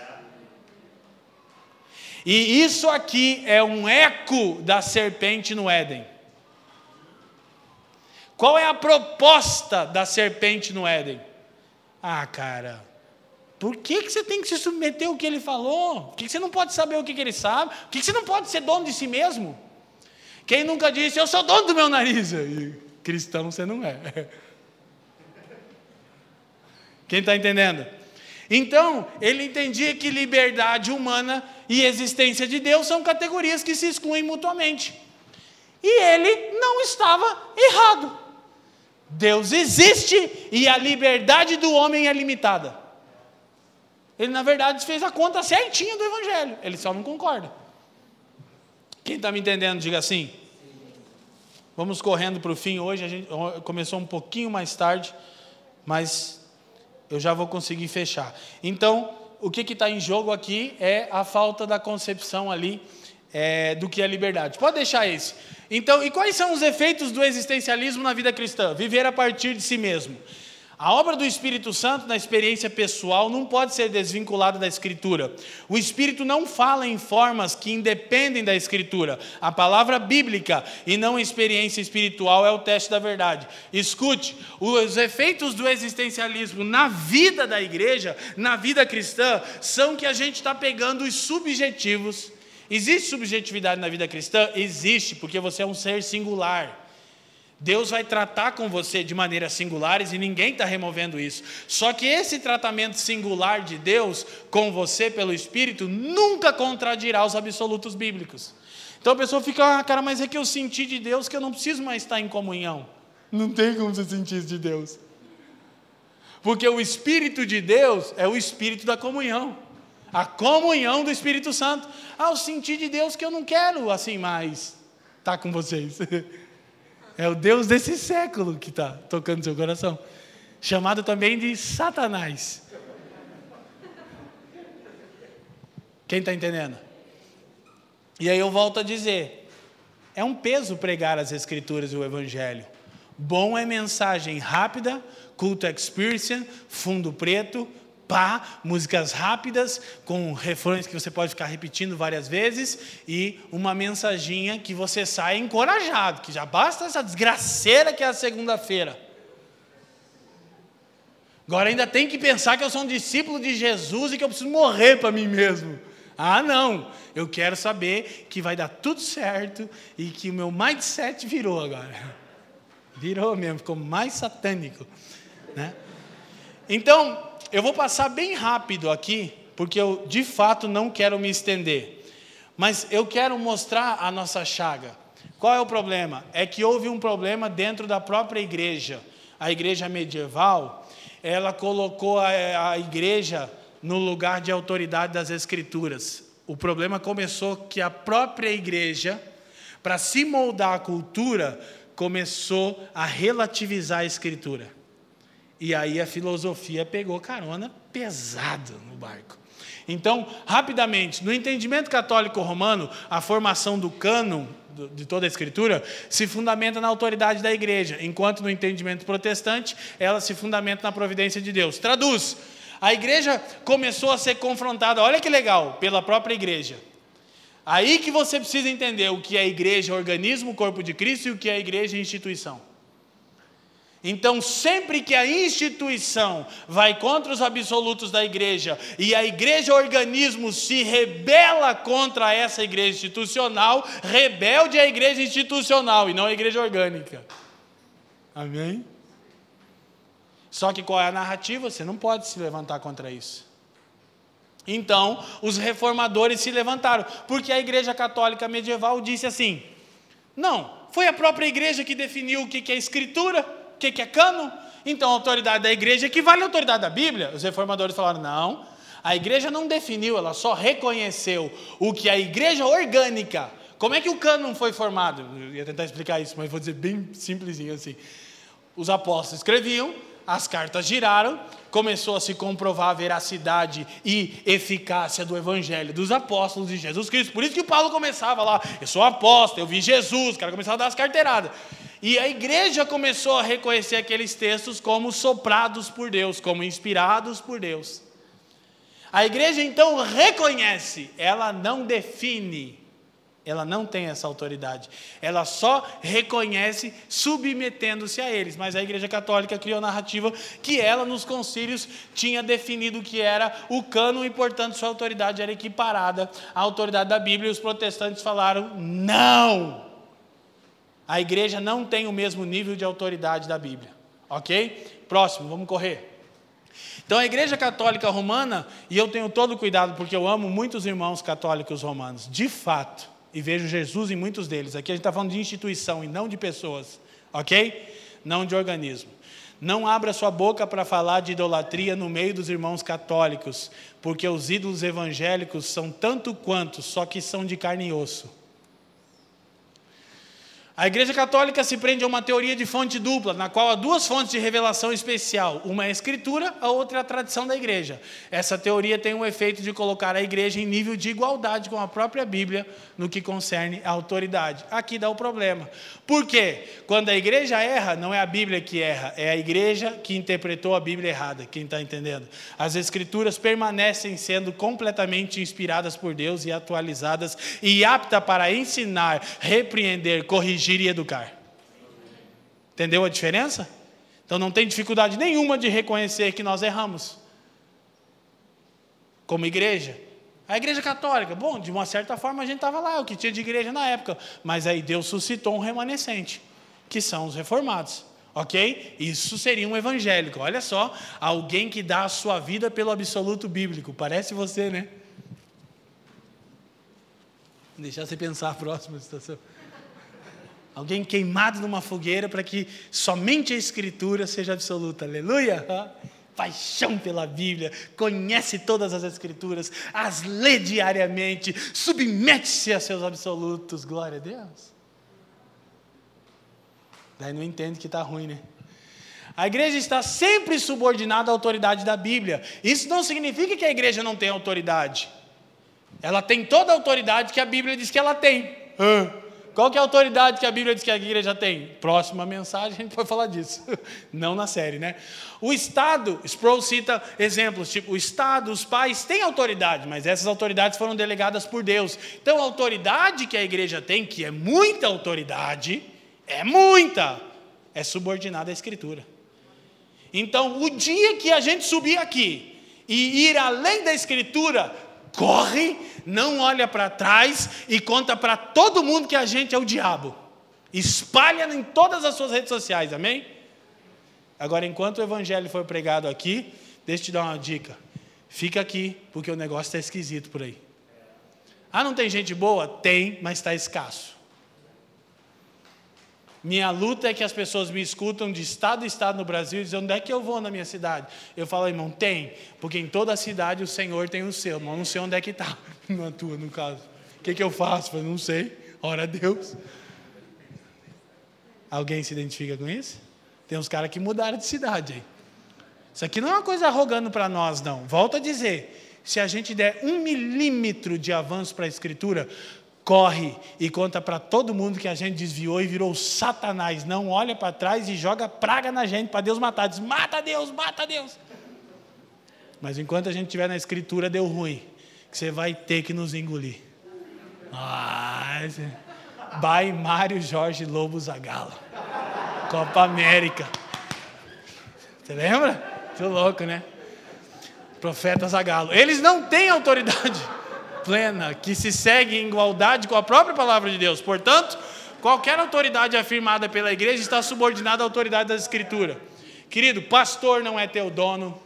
E isso aqui é um eco da serpente no Éden. Qual é a proposta da serpente no Éden? Ah, cara, por que, que você tem que se submeter ao que ele falou? Por que, que você não pode saber o que, que ele sabe? Por que, que você não pode ser dono de si mesmo? Quem nunca disse, eu sou dono do meu nariz? E, cristão você não é. Quem está entendendo? Então, ele entendia que liberdade humana e existência de Deus são categorias que se excluem mutuamente. E ele não estava errado. Deus existe e a liberdade do homem é limitada. Ele, na verdade, fez a conta certinha do Evangelho. Ele só não concorda. Quem está me entendendo, diga assim. Vamos correndo para o fim hoje. A gente começou um pouquinho mais tarde, mas eu já vou conseguir fechar. Então, o que está em jogo aqui é a falta da concepção ali é, do que é liberdade. Pode deixar esse. Então, e quais são os efeitos do existencialismo na vida cristã? Viver a partir de si mesmo. A obra do Espírito Santo na experiência pessoal não pode ser desvinculada da Escritura. O Espírito não fala em formas que independem da Escritura. A palavra bíblica e não experiência espiritual é o teste da verdade. Escute, os efeitos do existencialismo na vida da igreja, na vida cristã, são que a gente está pegando os subjetivos. Existe subjetividade na vida cristã? Existe, porque você é um ser singular. Deus vai tratar com você de maneiras singulares e ninguém está removendo isso. Só que esse tratamento singular de Deus com você pelo Espírito nunca contradirá os absolutos bíblicos. Então a pessoa fica, ah, cara, mas é que eu senti de Deus que eu não preciso mais estar em comunhão. Não tem como você sentir de Deus. Porque o Espírito de Deus é o Espírito da comunhão. A comunhão do Espírito Santo. Ah, eu senti de Deus que eu não quero assim mais estar com vocês. É o Deus desse século que está tocando seu coração. Chamado também de Satanás. Quem está entendendo? E aí eu volto a dizer: é um peso pregar as Escrituras e o Evangelho. Bom é mensagem rápida, culto experience, fundo preto, pá, músicas rápidas, com refrões que você pode ficar repetindo várias vezes, e uma mensaginha que você sai encorajado, que já basta essa desgraceira que é a segunda-feira. Agora ainda tem que pensar que eu sou um discípulo de Jesus e que eu preciso morrer para mim mesmo. Ah, não, eu quero saber que vai dar tudo certo e que o meu mindset virou agora. Virou mesmo, ficou mais satânico. Né? Então, eu vou passar bem rápido aqui, porque eu de fato não quero me estender. Mas eu quero mostrar a nossa chaga. Qual é o problema? É que houve um problema dentro da própria igreja. A igreja medieval, ela colocou a, a igreja no lugar de autoridade das escrituras. O problema começou que a própria igreja, para se moldar a cultura, começou a relativizar a escritura. E aí a filosofia pegou carona pesado no barco. Então, rapidamente, no entendimento católico romano, a formação do cânon de toda a escritura se fundamenta na autoridade da igreja, enquanto no entendimento protestante, ela se fundamenta na providência de Deus. Traduz. A igreja começou a ser confrontada, olha que legal, pela própria igreja. Aí que você precisa entender o que é igreja, organismo, corpo de Cristo e o que é igreja, instituição. Então, sempre que a instituição vai contra os absolutos da igreja e a igreja organismo se rebela contra essa igreja institucional, rebelde é a igreja institucional e não a igreja orgânica. Amém? Só que qual é a narrativa? Você não pode se levantar contra isso. Então, os reformadores se levantaram, porque a igreja católica medieval disse assim: não, foi a própria igreja que definiu o que é escritura que, que é cano? Então a autoridade da igreja equivale à autoridade da Bíblia. Os reformadores falaram: não, a igreja não definiu, ela só reconheceu o que a igreja orgânica. Como é que o cânon foi formado? Eu ia tentar explicar isso, mas vou dizer bem simplesinho assim. Os apóstolos escreviam, as cartas giraram, começou a se comprovar a veracidade e eficácia do evangelho dos apóstolos de Jesus Cristo. Por isso que Paulo começava lá, eu sou apóstolo, eu vi Jesus, o cara começava a dar as carteiradas. E a igreja começou a reconhecer aqueles textos como soprados por Deus, como inspirados por Deus. A igreja então reconhece, ela não define, ela não tem essa autoridade. Ela só reconhece submetendo-se a eles. Mas a Igreja Católica criou narrativa que ela, nos concílios, tinha definido que era o cano e, portanto, sua autoridade era equiparada à autoridade da Bíblia. E os protestantes falaram: não! A igreja não tem o mesmo nível de autoridade da Bíblia. Ok? Próximo, vamos correr. Então a Igreja Católica Romana, e eu tenho todo cuidado porque eu amo muitos irmãos católicos romanos, de fato, e vejo Jesus em muitos deles. Aqui a gente está falando de instituição e não de pessoas, ok? Não de organismo. Não abra sua boca para falar de idolatria no meio dos irmãos católicos, porque os ídolos evangélicos são tanto quanto, só que são de carne e osso. A Igreja Católica se prende a uma teoria de fonte dupla, na qual há duas fontes de revelação especial. Uma é a Escritura, a outra é a tradição da Igreja. Essa teoria tem o efeito de colocar a Igreja em nível de igualdade com a própria Bíblia no que concerne a autoridade. Aqui dá o problema. Por quê? Quando a Igreja erra, não é a Bíblia que erra, é a Igreja que interpretou a Bíblia errada. Quem está entendendo? As Escrituras permanecem sendo completamente inspiradas por Deus e atualizadas e aptas para ensinar, repreender, corrigir corrigir e educar. Entendeu a diferença? Então não tem dificuldade nenhuma de reconhecer que nós erramos. Como igreja. A igreja católica, bom, de uma certa forma a gente estava lá, o que tinha de igreja na época. Mas aí Deus suscitou um remanescente, que são os reformados. Ok? Isso seria um evangélico. Olha só, alguém que dá a sua vida pelo absoluto bíblico. Parece você, né? Deixar você pensar a próxima situação. Alguém queimado numa fogueira para que somente a Escritura seja absoluta. Aleluia! Paixão pela Bíblia, conhece todas as Escrituras, as lê diariamente, submete-se a seus absolutos. Glória a Deus. Daí não entende que está ruim, né? A igreja está sempre subordinada à autoridade da Bíblia. Isso não significa que a igreja não tem autoridade. Ela tem toda a autoridade que a Bíblia diz que ela tem. Ah. Qual que é a autoridade que a Bíblia diz que a igreja tem? Próxima mensagem a gente vai falar disso. Não na série, né? O Estado, Sproul cita exemplos, tipo, o Estado, os pais têm autoridade, mas essas autoridades foram delegadas por Deus. Então a autoridade que a igreja tem, que é muita autoridade, é muita, é subordinada à Escritura. Então, o dia que a gente subir aqui e ir além da Escritura, corre, não olha para trás e conta para todo mundo que a gente é o diabo. Espalha em todas as suas redes sociais, amém? Agora, enquanto o evangelho foi pregado aqui, deixa eu te dar uma dica. Fica aqui, porque o negócio está esquisito por aí. Ah, não tem gente boa? Tem, mas está escasso. Minha luta é que as pessoas me escutam de estado em estado no Brasil e dizem: onde é que eu vou na minha cidade? Eu falo, irmão, tem, porque em toda a cidade o Senhor tem o seu, mas não sei onde é que está, na tua, no caso. O que, que eu faço? Eu não sei, ora a Deus. Alguém se identifica com isso? Tem uns caras que mudaram de cidade aí. Isso aqui não é uma coisa arrogando para nós, não. Volto a dizer: se a gente der um milímetro de avanço para a Escritura, corre e conta para todo mundo que a gente desviou e virou Satanás. Não olha para trás e joga praga na gente para Deus matar. Diz: mata Deus, mata Deus. Mas enquanto a gente estiver na escritura, deu ruim. Que você vai ter que nos engolir. Ah, By Mário Jorge Lobo Zagalo. Copa América. Você lembra? Muito louco, né? Profeta Zagalo. Eles não têm autoridade plena, que se segue em igualdade com a própria palavra de Deus. Portanto, qualquer autoridade afirmada pela igreja está subordinada à autoridade da Escritura. Querido, pastor não é teu dono.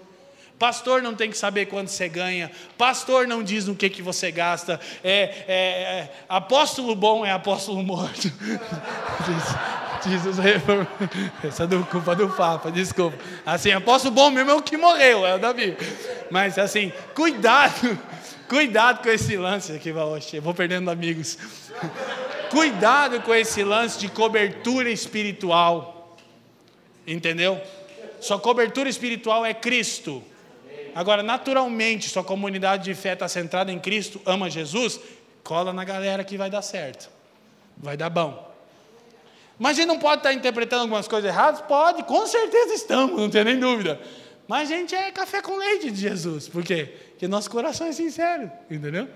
Pastor não tem que saber quanto você ganha. Pastor não diz no que, que você gasta. É, é, é apóstolo bom é apóstolo morto. os Essa é culpa do Papa, desculpa. Assim, apóstolo bom mesmo é o que morreu, é o Davi. Mas assim, cuidado Cuidado com esse lance aqui. Vou perdendo amigos. Cuidado com esse lance de cobertura espiritual. Entendeu? Sua cobertura espiritual é Cristo. Agora, naturalmente, sua comunidade de fé está centrada em Cristo, ama Jesus, cola na galera que vai dar certo. Vai dar bom. Mas a gente não pode estar interpretando algumas coisas erradas? Pode, com certeza estamos, não tem nem dúvida. Mas a gente é café com leite de Jesus. Por quê? Porque nosso coração é sincero, entendeu?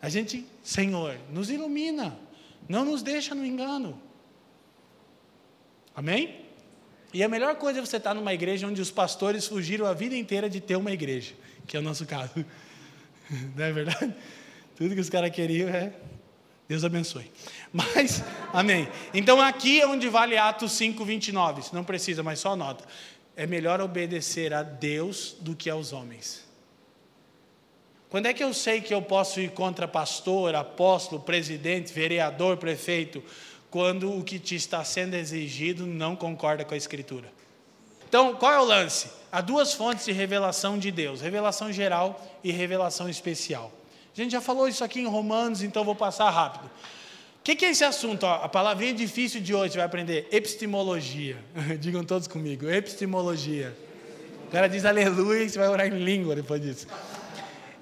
A gente, Senhor, nos ilumina. Não nos deixa no engano. Amém? E a melhor coisa é você estar numa igreja onde os pastores fugiram a vida inteira de ter uma igreja, que é o nosso caso. Não é verdade? Tudo que os caras queriam é. Deus abençoe. Mas, amém. Então aqui é onde vale Atos 5, 29. Não precisa, mas só anota é melhor obedecer a Deus do que aos homens. Quando é que eu sei que eu posso ir contra pastor, apóstolo, presidente, vereador, prefeito, quando o que te está sendo exigido não concorda com a Escritura? Então, qual é o lance? Há duas fontes de revelação de Deus: revelação geral e revelação especial. A gente já falou isso aqui em Romanos, então vou passar rápido. O que, que, é esse assunto? Ó, a palavrinha difícil de hoje vai aprender epistemologia. Digam todos comigo, epistemologia. O cara diz aleluia e você vai orar em língua depois disso.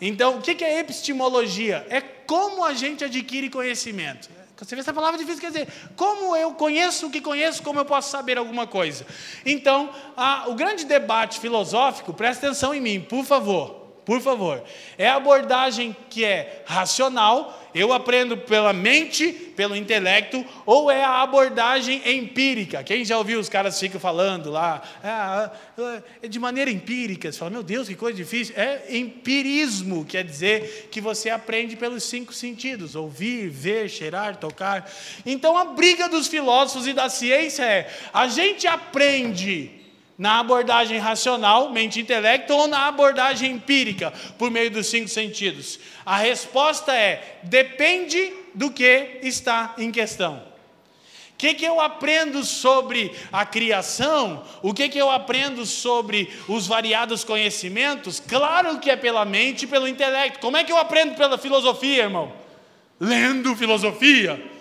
Então, o que, que é epistemologia? É como a gente adquire conhecimento. Você vê essa palavra difícil, quer dizer, como eu conheço o que conheço, como eu posso saber alguma coisa? Então, a, o grande debate filosófico, presta atenção em mim, por favor por favor. É a abordagem que é racional, eu aprendo pela mente, pelo intelecto, ou é a abordagem empírica? Quem já ouviu os caras ficam falando lá, ah, é de maneira empírica, você fala, meu Deus, que coisa difícil. É empirismo, quer dizer que você aprende pelos cinco sentidos: ouvir, ver, cheirar, tocar. Então a briga dos filósofos e da ciência é: a gente aprende na abordagem racional, mente e intelecto, ou na abordagem empírica, por meio dos cinco sentidos? A resposta é: depende do que está em questão. O que, que eu aprendo sobre a criação? O que, que eu aprendo sobre os variados conhecimentos? Claro que é pela mente e pelo intelecto. Como é que eu aprendo pela filosofia, irmão? Lendo filosofia.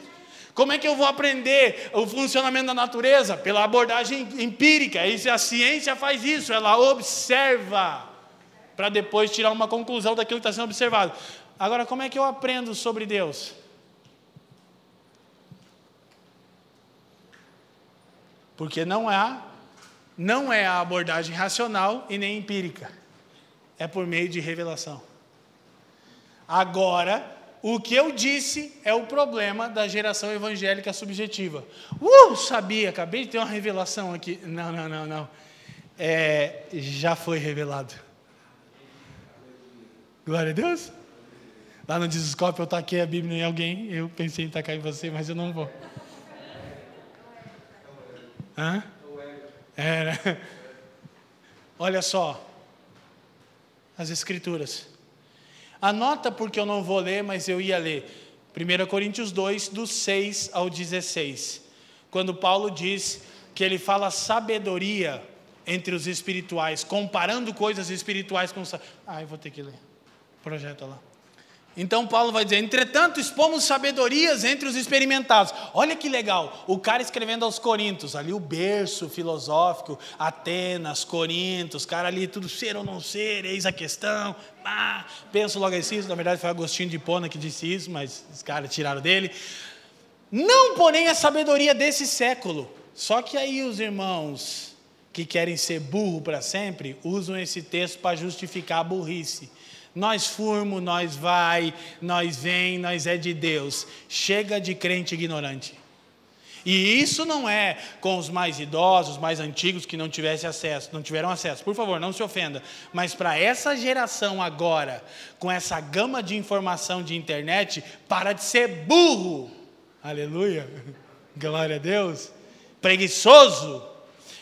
Como é que eu vou aprender o funcionamento da natureza? Pela abordagem empírica. E a ciência faz isso, ela observa para depois tirar uma conclusão daquilo que está sendo observado. Agora, como é que eu aprendo sobre Deus? Porque não é, não é a abordagem racional e nem empírica. É por meio de revelação. Agora, o que eu disse é o problema da geração evangélica subjetiva. Uh, sabia, acabei de ter uma revelação aqui. Não, não, não, não. É, já foi revelado. Glória a Deus. Lá no Discoscope eu taquei a Bíblia em alguém, eu pensei em tacar em você, mas eu não vou. Hã? Era. Olha só. As Escrituras. Anota porque eu não vou ler, mas eu ia ler. 1 Coríntios 2, do 6 ao 16. Quando Paulo diz que ele fala sabedoria entre os espirituais, comparando coisas espirituais com. Eu vou ter que ler. Projeta lá. Então Paulo vai dizer: entretanto, expomos sabedorias entre os experimentados. Olha que legal, o cara escrevendo aos Coríntios, ali o berço filosófico, Atenas, Corintos, cara ali, tudo ser ou não ser, eis a questão. Ah, penso logo assim, na verdade foi Agostinho de Hipona que disse isso, mas os caras tiraram dele. Não, porém, a sabedoria desse século. Só que aí os irmãos que querem ser burro para sempre usam esse texto para justificar a burrice. Nós furmo, nós vai, nós vem, nós é de Deus. Chega de crente ignorante. E isso não é com os mais idosos, mais antigos que não tivessem acesso, não tiveram acesso. Por favor, não se ofenda. Mas para essa geração agora, com essa gama de informação de internet, para de ser burro. Aleluia. Glória a Deus. Preguiçoso.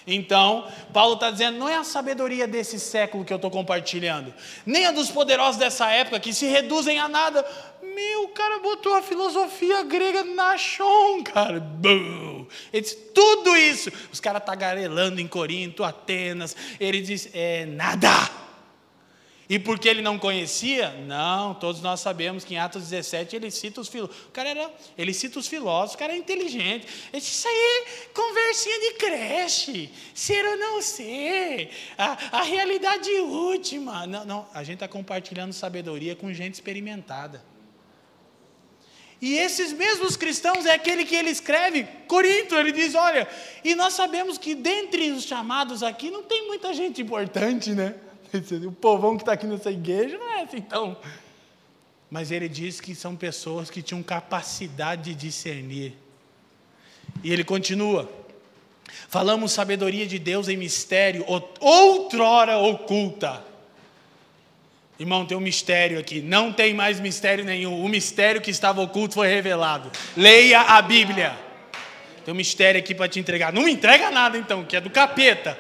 Então, Paulo está dizendo: não é a sabedoria desse século que eu estou compartilhando, nem a dos poderosos dessa época que se reduzem a nada. Meu, o cara botou a filosofia grega na chão, cara. Ele disse, tudo isso. Os caras tagarelando em Corinto, Atenas. Ele diz: é nada. E porque ele não conhecia? Não, todos nós sabemos que em Atos 17 ele cita os filósofos. O cara era, ele cita os filósofos, o cara é inteligente. Isso aí é conversinha de creche, ser ou não ser, a, a realidade última. Não, não, a gente está compartilhando sabedoria com gente experimentada. E esses mesmos cristãos é aquele que ele escreve, Corinto, ele diz: olha, e nós sabemos que dentre os chamados aqui não tem muita gente importante, né? O povão que está aqui nessa igreja não é assim tão. Mas ele diz que são pessoas que tinham capacidade de discernir. E ele continua. Falamos sabedoria de Deus em mistério, outrora oculta. Irmão, tem um mistério aqui. Não tem mais mistério nenhum. O mistério que estava oculto foi revelado. Leia a Bíblia. Tem um mistério aqui para te entregar. Não me entrega nada, então, que é do capeta.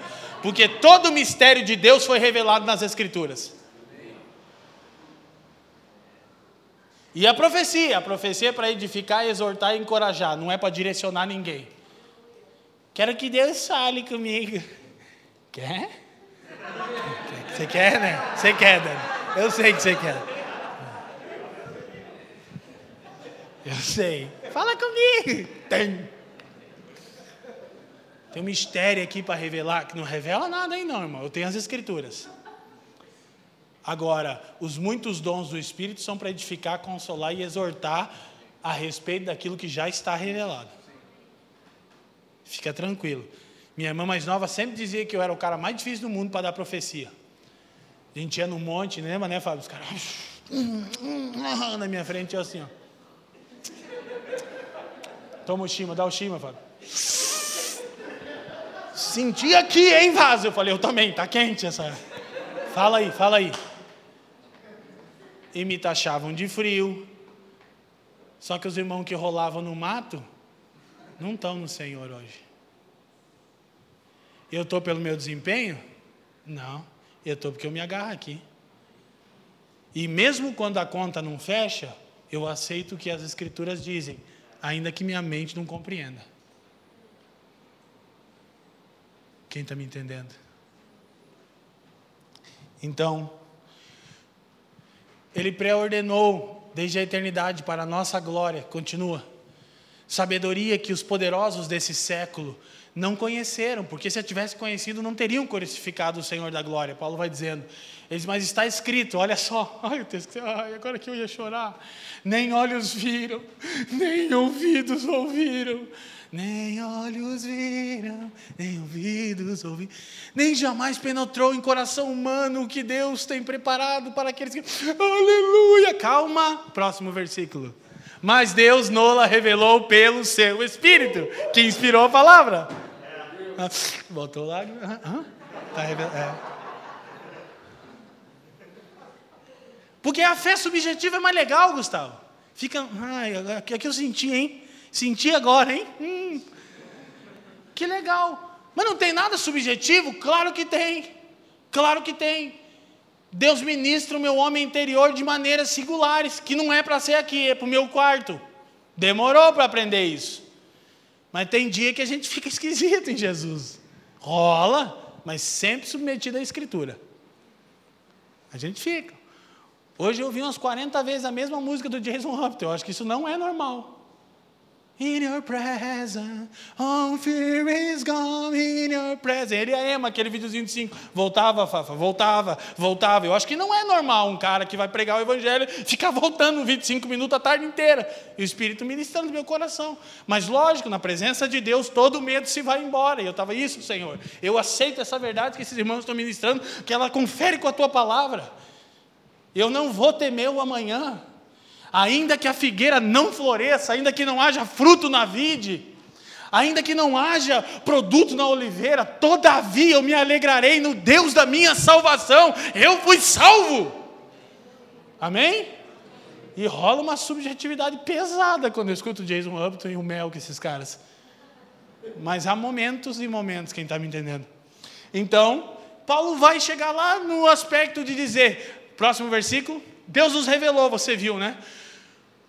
Porque todo o mistério de Deus foi revelado nas Escrituras. E a profecia, a profecia é para edificar, exortar e encorajar, não é para direcionar ninguém. Quero que Deus fale comigo. Quer? Você quer, né? Você quer, Dani. Eu sei que você quer. Eu sei. fala comigo. Tem. Tem um mistério aqui para revelar, que não revela nada aí não, irmão. Eu tenho as escrituras. Agora, os muitos dons do Espírito são para edificar, consolar e exortar a respeito daquilo que já está revelado. Fica tranquilo. Minha irmã mais nova sempre dizia que eu era o cara mais difícil do mundo para dar profecia. A gente ia no monte, lembra, né, Fábio? Os caras na minha frente, eu assim, ó. Toma o chima, dá o chima, Fábio. Senti aqui, hein, vaso? Eu falei, eu também, tá quente essa. Fala aí, fala aí. E me taxavam de frio. Só que os irmãos que rolavam no mato não estão no Senhor hoje. Eu estou pelo meu desempenho? Não. Eu estou porque eu me agarro aqui. E mesmo quando a conta não fecha, eu aceito o que as Escrituras dizem, ainda que minha mente não compreenda. Quem está me entendendo? Então, Ele pré-ordenou desde a eternidade para a nossa glória, continua. Sabedoria que os poderosos desse século não conheceram, porque se a tivesse conhecido, não teriam crucificado o Senhor da glória. Paulo vai dizendo. Eles, mas está escrito, olha só, ai, texto, ai, agora que eu ia chorar. Nem olhos viram, nem ouvidos ouviram, nem olhos viram, nem ouvidos ouviram, nem jamais penetrou em coração humano o que Deus tem preparado para aqueles que. Aleluia! Calma, próximo versículo. Mas Deus nola revelou pelo seu Espírito, que inspirou a palavra. Botou lá. Tá é. Porque a fé subjetiva é mais legal, Gustavo. Fica. Ai, aqui eu senti, hein? Senti agora, hein? Hum, que legal. Mas não tem nada subjetivo? Claro que tem. Claro que tem. Deus ministra o meu homem interior de maneiras singulares, que não é para ser aqui, é para o meu quarto. Demorou para aprender isso. Mas tem dia que a gente fica esquisito em Jesus. Rola, mas sempre submetido à Escritura. A gente fica. Hoje eu ouvi umas 40 vezes a mesma música do Jason Hopton. Eu acho que isso não é normal. In your presence, all fear is gone in your presence. Ele e a Emma, aquele videozinho de cinco. Voltava, Fafa, voltava, voltava. Eu acho que não é normal um cara que vai pregar o evangelho ficar voltando 25 minutos a tarde inteira. E o Espírito ministrando no meu coração. Mas lógico, na presença de Deus, todo medo se vai embora. E eu estava, isso, Senhor. Eu aceito essa verdade que esses irmãos estão ministrando, que ela confere com a tua palavra. Eu não vou temer o amanhã ainda que a figueira não floresça, ainda que não haja fruto na vide, ainda que não haja produto na oliveira, todavia eu me alegrarei no Deus da minha salvação, eu fui salvo. Amém? E rola uma subjetividade pesada quando eu escuto Jason Upton e o Mel com esses caras. Mas há momentos e momentos, quem está me entendendo? Então, Paulo vai chegar lá no aspecto de dizer, próximo versículo, Deus nos revelou, você viu, né?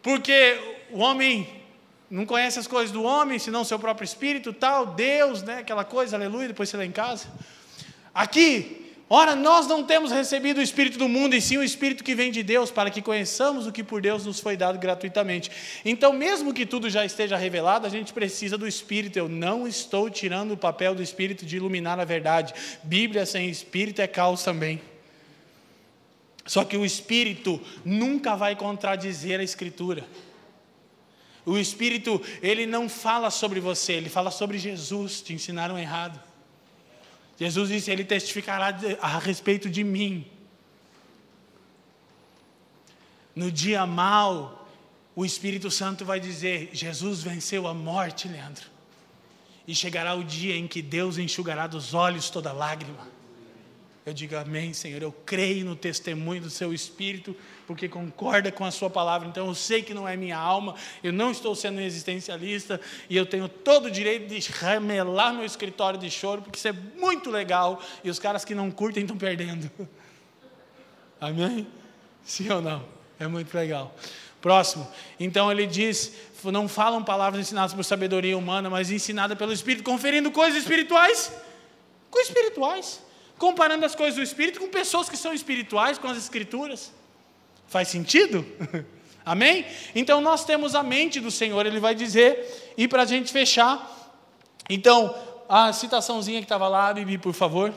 Porque o homem não conhece as coisas do homem, senão seu próprio espírito, tal, Deus, né? Aquela coisa, aleluia, depois você lá em casa. Aqui, ora, nós não temos recebido o espírito do mundo, e sim o espírito que vem de Deus, para que conheçamos o que por Deus nos foi dado gratuitamente. Então, mesmo que tudo já esteja revelado, a gente precisa do espírito. Eu não estou tirando o papel do espírito de iluminar a verdade. Bíblia sem espírito é caos também. Só que o Espírito nunca vai contradizer a Escritura. O Espírito, ele não fala sobre você, ele fala sobre Jesus. Te ensinaram errado. Jesus disse: Ele testificará a respeito de mim. No dia mal, o Espírito Santo vai dizer: Jesus venceu a morte, Leandro. E chegará o dia em que Deus enxugará dos olhos toda lágrima. Eu digo amém, Senhor. Eu creio no testemunho do seu espírito, porque concorda com a sua palavra. Então eu sei que não é minha alma, eu não estou sendo existencialista e eu tenho todo o direito de remelar meu escritório de choro, porque isso é muito legal e os caras que não curtem estão perdendo. Amém? Sim ou não? É muito legal. Próximo. Então ele diz: não falam palavras ensinadas por sabedoria humana, mas ensinadas pelo Espírito, conferindo coisas espirituais com espirituais comparando as coisas do Espírito com pessoas que são espirituais, com as Escrituras. Faz sentido? Amém? Então nós temos a mente do Senhor, ele vai dizer, e para a gente fechar, então, a citaçãozinha que estava lá, Bibi, por favor.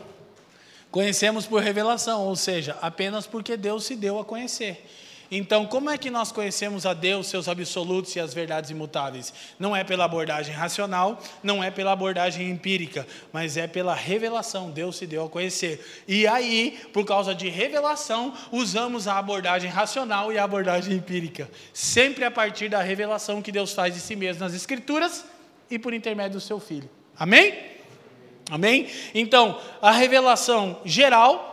Conhecemos por revelação, ou seja, apenas porque Deus se deu a conhecer. Então, como é que nós conhecemos a Deus, seus absolutos e as verdades imutáveis? Não é pela abordagem racional, não é pela abordagem empírica, mas é pela revelação. Deus se deu a conhecer. E aí, por causa de revelação, usamos a abordagem racional e a abordagem empírica. Sempre a partir da revelação que Deus faz de si mesmo nas Escrituras e por intermédio do seu Filho. Amém? Amém? Então, a revelação geral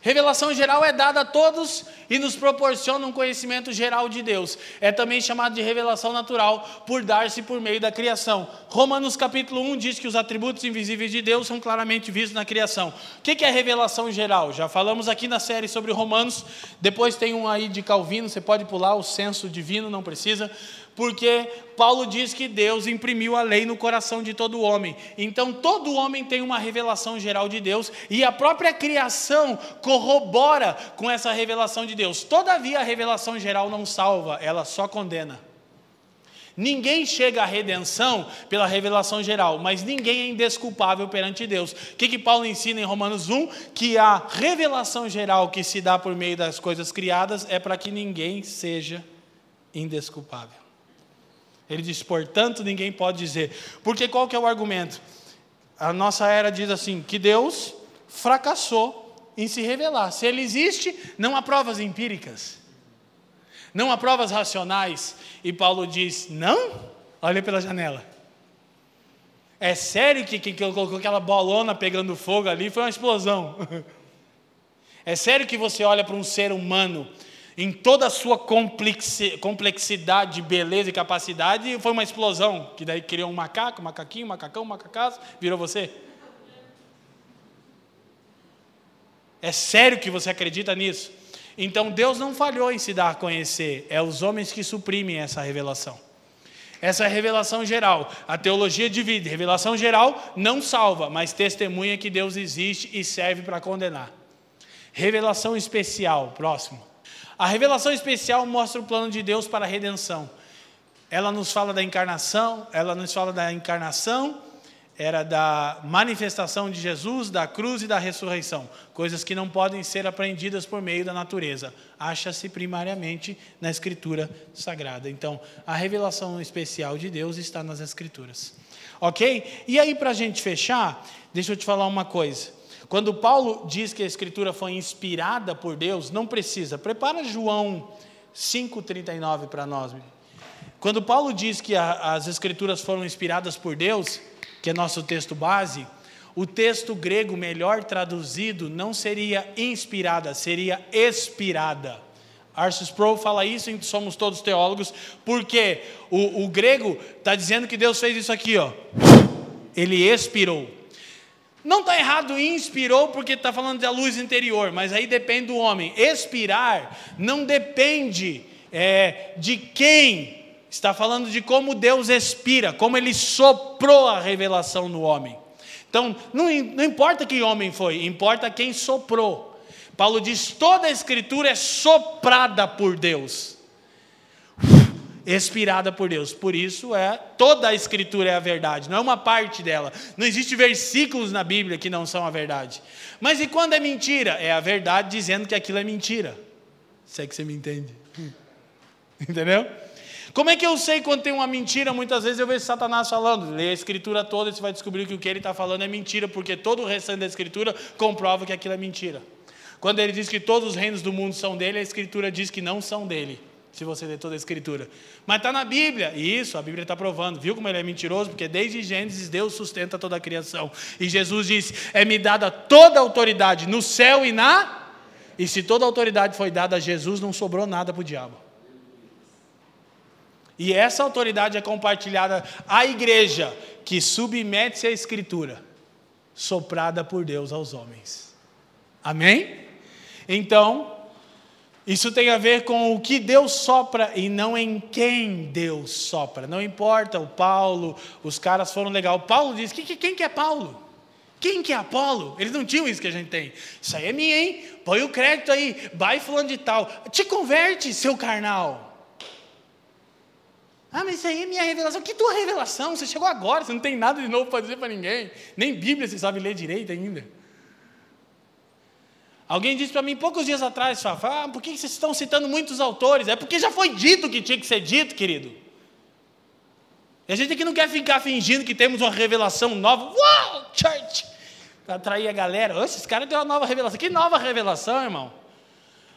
Revelação geral é dada a todos e nos proporciona um conhecimento geral de Deus. É também chamado de revelação natural por dar-se por meio da criação. Romanos capítulo 1 diz que os atributos invisíveis de Deus são claramente vistos na criação. O que é revelação geral? Já falamos aqui na série sobre Romanos. Depois tem um aí de Calvino, você pode pular o senso divino, não precisa porque Paulo diz que Deus imprimiu a lei no coração de todo homem. Então, todo homem tem uma revelação geral de Deus e a própria criação corrobora com essa revelação de Deus. Todavia, a revelação geral não salva, ela só condena. Ninguém chega à redenção pela revelação geral, mas ninguém é indesculpável perante Deus. O que, que Paulo ensina em Romanos 1? Que a revelação geral que se dá por meio das coisas criadas é para que ninguém seja indesculpável. Ele diz, portanto, ninguém pode dizer. Porque qual que é o argumento? A nossa era diz assim, que Deus fracassou em se revelar. Se ele existe, não há provas empíricas. Não há provas racionais. E Paulo diz, não? Olha pela janela. É sério que quem colocou aquela bolona pegando fogo ali foi uma explosão? É sério que você olha para um ser humano em toda a sua complexidade, beleza e capacidade, foi uma explosão, que daí criou um macaco, um macaquinho, um macacão, um macacaço, virou você. É sério que você acredita nisso? Então Deus não falhou em se dar a conhecer, é os homens que suprimem essa revelação. Essa é revelação geral. A teologia divide. Revelação geral não salva, mas testemunha que Deus existe e serve para condenar. Revelação especial, próximo. A revelação especial mostra o plano de Deus para a redenção. Ela nos fala da encarnação, ela nos fala da encarnação, era da manifestação de Jesus, da cruz e da ressurreição, coisas que não podem ser aprendidas por meio da natureza, acha-se primariamente na Escritura Sagrada. Então, a revelação especial de Deus está nas Escrituras. Ok? E aí, para a gente fechar, deixa eu te falar uma coisa. Quando Paulo diz que a Escritura foi inspirada por Deus, não precisa. Prepara João 5,39 para nós. Quando Paulo diz que a, as Escrituras foram inspiradas por Deus, que é nosso texto base, o texto grego melhor traduzido não seria inspirada, seria expirada. Arceus Pro fala isso, somos todos teólogos, porque o, o grego está dizendo que Deus fez isso aqui, ó. Ele expirou. Não está errado inspirou porque está falando da luz interior, mas aí depende do homem. Expirar não depende é, de quem. Está falando de como Deus expira, como Ele soprou a revelação no homem. Então, não, não importa que homem foi, importa quem soprou. Paulo diz: toda a Escritura é soprada por Deus expirada por Deus. Por isso é toda a escritura é a verdade, não é uma parte dela. Não existe versículos na Bíblia que não são a verdade. Mas e quando é mentira? É a verdade dizendo que aquilo é mentira. Se é que você me entende. Entendeu? Como é que eu sei quando tem uma mentira? Muitas vezes eu vejo Satanás falando, lê a escritura toda e você vai descobrir que o que ele está falando é mentira, porque todo o restante da escritura comprova que aquilo é mentira. Quando ele diz que todos os reinos do mundo são dele, a escritura diz que não são dele se você ler toda a Escritura. Mas está na Bíblia, e isso a Bíblia está provando. Viu como ele é mentiroso? Porque desde Gênesis Deus sustenta toda a criação. E Jesus diz: É-me dada toda a autoridade no céu e na. E se toda a autoridade foi dada a Jesus, não sobrou nada para o diabo. E essa autoridade é compartilhada à igreja, que submete-se à Escritura, soprada por Deus aos homens. Amém? Então, isso tem a ver com o que Deus sopra e não em quem Deus sopra. Não importa o Paulo, os caras foram legal. O Paulo diz: que, quem que é Paulo? Quem que é Apolo? Eles não tinham isso que a gente tem. Isso aí é minha, hein? Põe o crédito aí, vai fulano de tal. Te converte, seu carnal. Ah, mas isso aí é minha revelação. Que tua revelação? Você chegou agora, você não tem nada de novo para dizer para ninguém. Nem Bíblia você sabe ler direito ainda. Alguém disse para mim poucos dias atrás, Fafá, ah, por que vocês estão citando muitos autores? É porque já foi dito que tinha que ser dito, querido. E a gente aqui não quer ficar fingindo que temos uma revelação nova. Uau, church! Para atrair a galera. Esses caras deu uma nova revelação. Que nova revelação, irmão?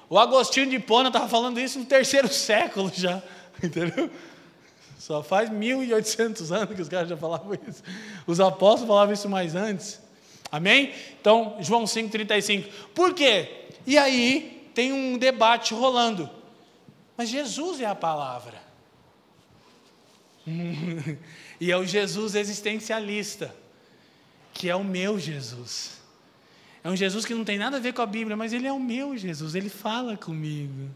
O Agostinho de Pona estava falando isso no terceiro século já. Entendeu? Só faz 1.800 anos que os caras já falavam isso. Os apóstolos falavam isso mais antes. Amém? Então, João 5,35. Por quê? E aí tem um debate rolando. Mas Jesus é a palavra. e é o Jesus existencialista, que é o meu Jesus. É um Jesus que não tem nada a ver com a Bíblia, mas ele é o meu Jesus, ele fala comigo.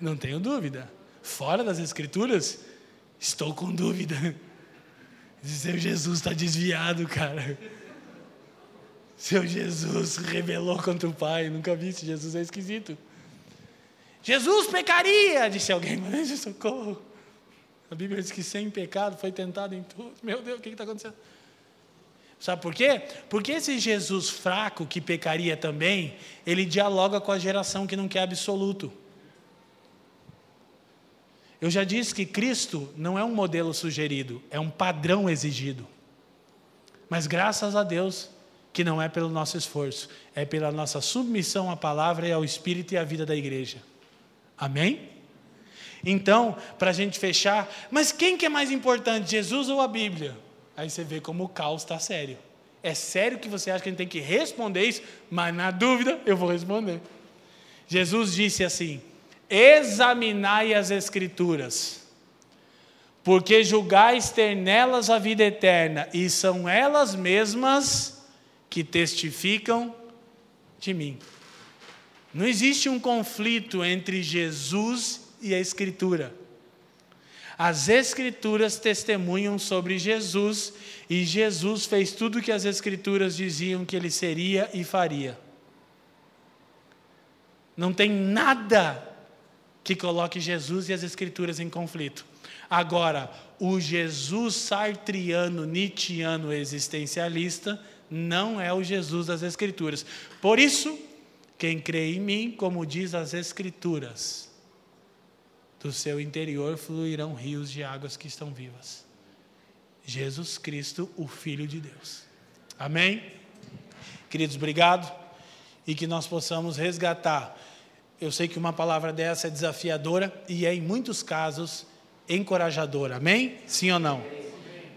Não tenho dúvida. Fora das Escrituras, Estou com dúvida. Seu Jesus está desviado, cara. Seu Jesus revelou contra o Pai. Nunca vi esse Jesus, é esquisito. Jesus pecaria, disse alguém, mas socorro. A Bíblia diz que sem pecado foi tentado em tudo. Meu Deus, o que está acontecendo? Sabe por quê? Porque esse Jesus fraco que pecaria também, ele dialoga com a geração que não quer absoluto. Eu já disse que Cristo não é um modelo sugerido, é um padrão exigido. Mas graças a Deus que não é pelo nosso esforço, é pela nossa submissão à palavra e ao Espírito e à vida da igreja. Amém? Então, para a gente fechar, mas quem que é mais importante, Jesus ou a Bíblia? Aí você vê como o caos está sério. É sério que você acha que a gente tem que responder isso, mas na dúvida eu vou responder. Jesus disse assim: examinai as Escrituras, porque julgais ter nelas a vida eterna, e são elas mesmas que testificam de mim. Não existe um conflito entre Jesus e a Escritura. As Escrituras testemunham sobre Jesus e Jesus fez tudo o que as Escrituras diziam que ele seria e faria. Não tem nada que coloque Jesus e as Escrituras em conflito. Agora, o Jesus sartriano, nietzschiano, existencialista, não é o Jesus das Escrituras. Por isso, quem crê em mim, como diz as Escrituras, do seu interior fluirão rios de águas que estão vivas. Jesus Cristo, o Filho de Deus. Amém? Queridos, obrigado. E que nós possamos resgatar eu sei que uma palavra dessa é desafiadora e é, em muitos casos, encorajadora. Amém? Sim ou não?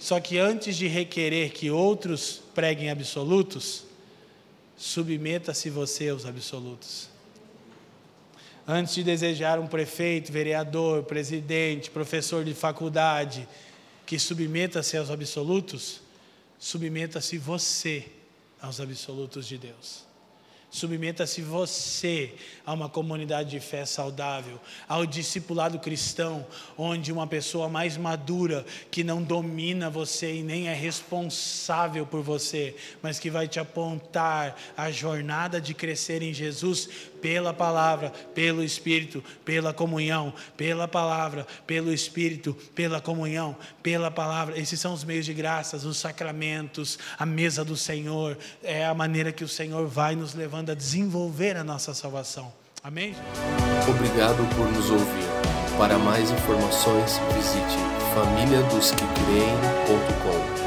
Só que antes de requerer que outros preguem absolutos, submeta-se você aos absolutos. Antes de desejar um prefeito, vereador, presidente, professor de faculdade que submeta-se aos absolutos, submeta-se você aos absolutos de Deus. Submeta-se você a uma comunidade de fé saudável, ao discipulado cristão, onde uma pessoa mais madura, que não domina você e nem é responsável por você, mas que vai te apontar a jornada de crescer em Jesus pela palavra, pelo Espírito, pela comunhão, pela palavra, pelo Espírito, pela comunhão, pela palavra. Esses são os meios de graças, os sacramentos, a mesa do Senhor, é a maneira que o Senhor vai nos levando a desenvolver a nossa salvação. Amém? Obrigado por nos ouvir. Para mais informações, visite famíliadosquecreem.com.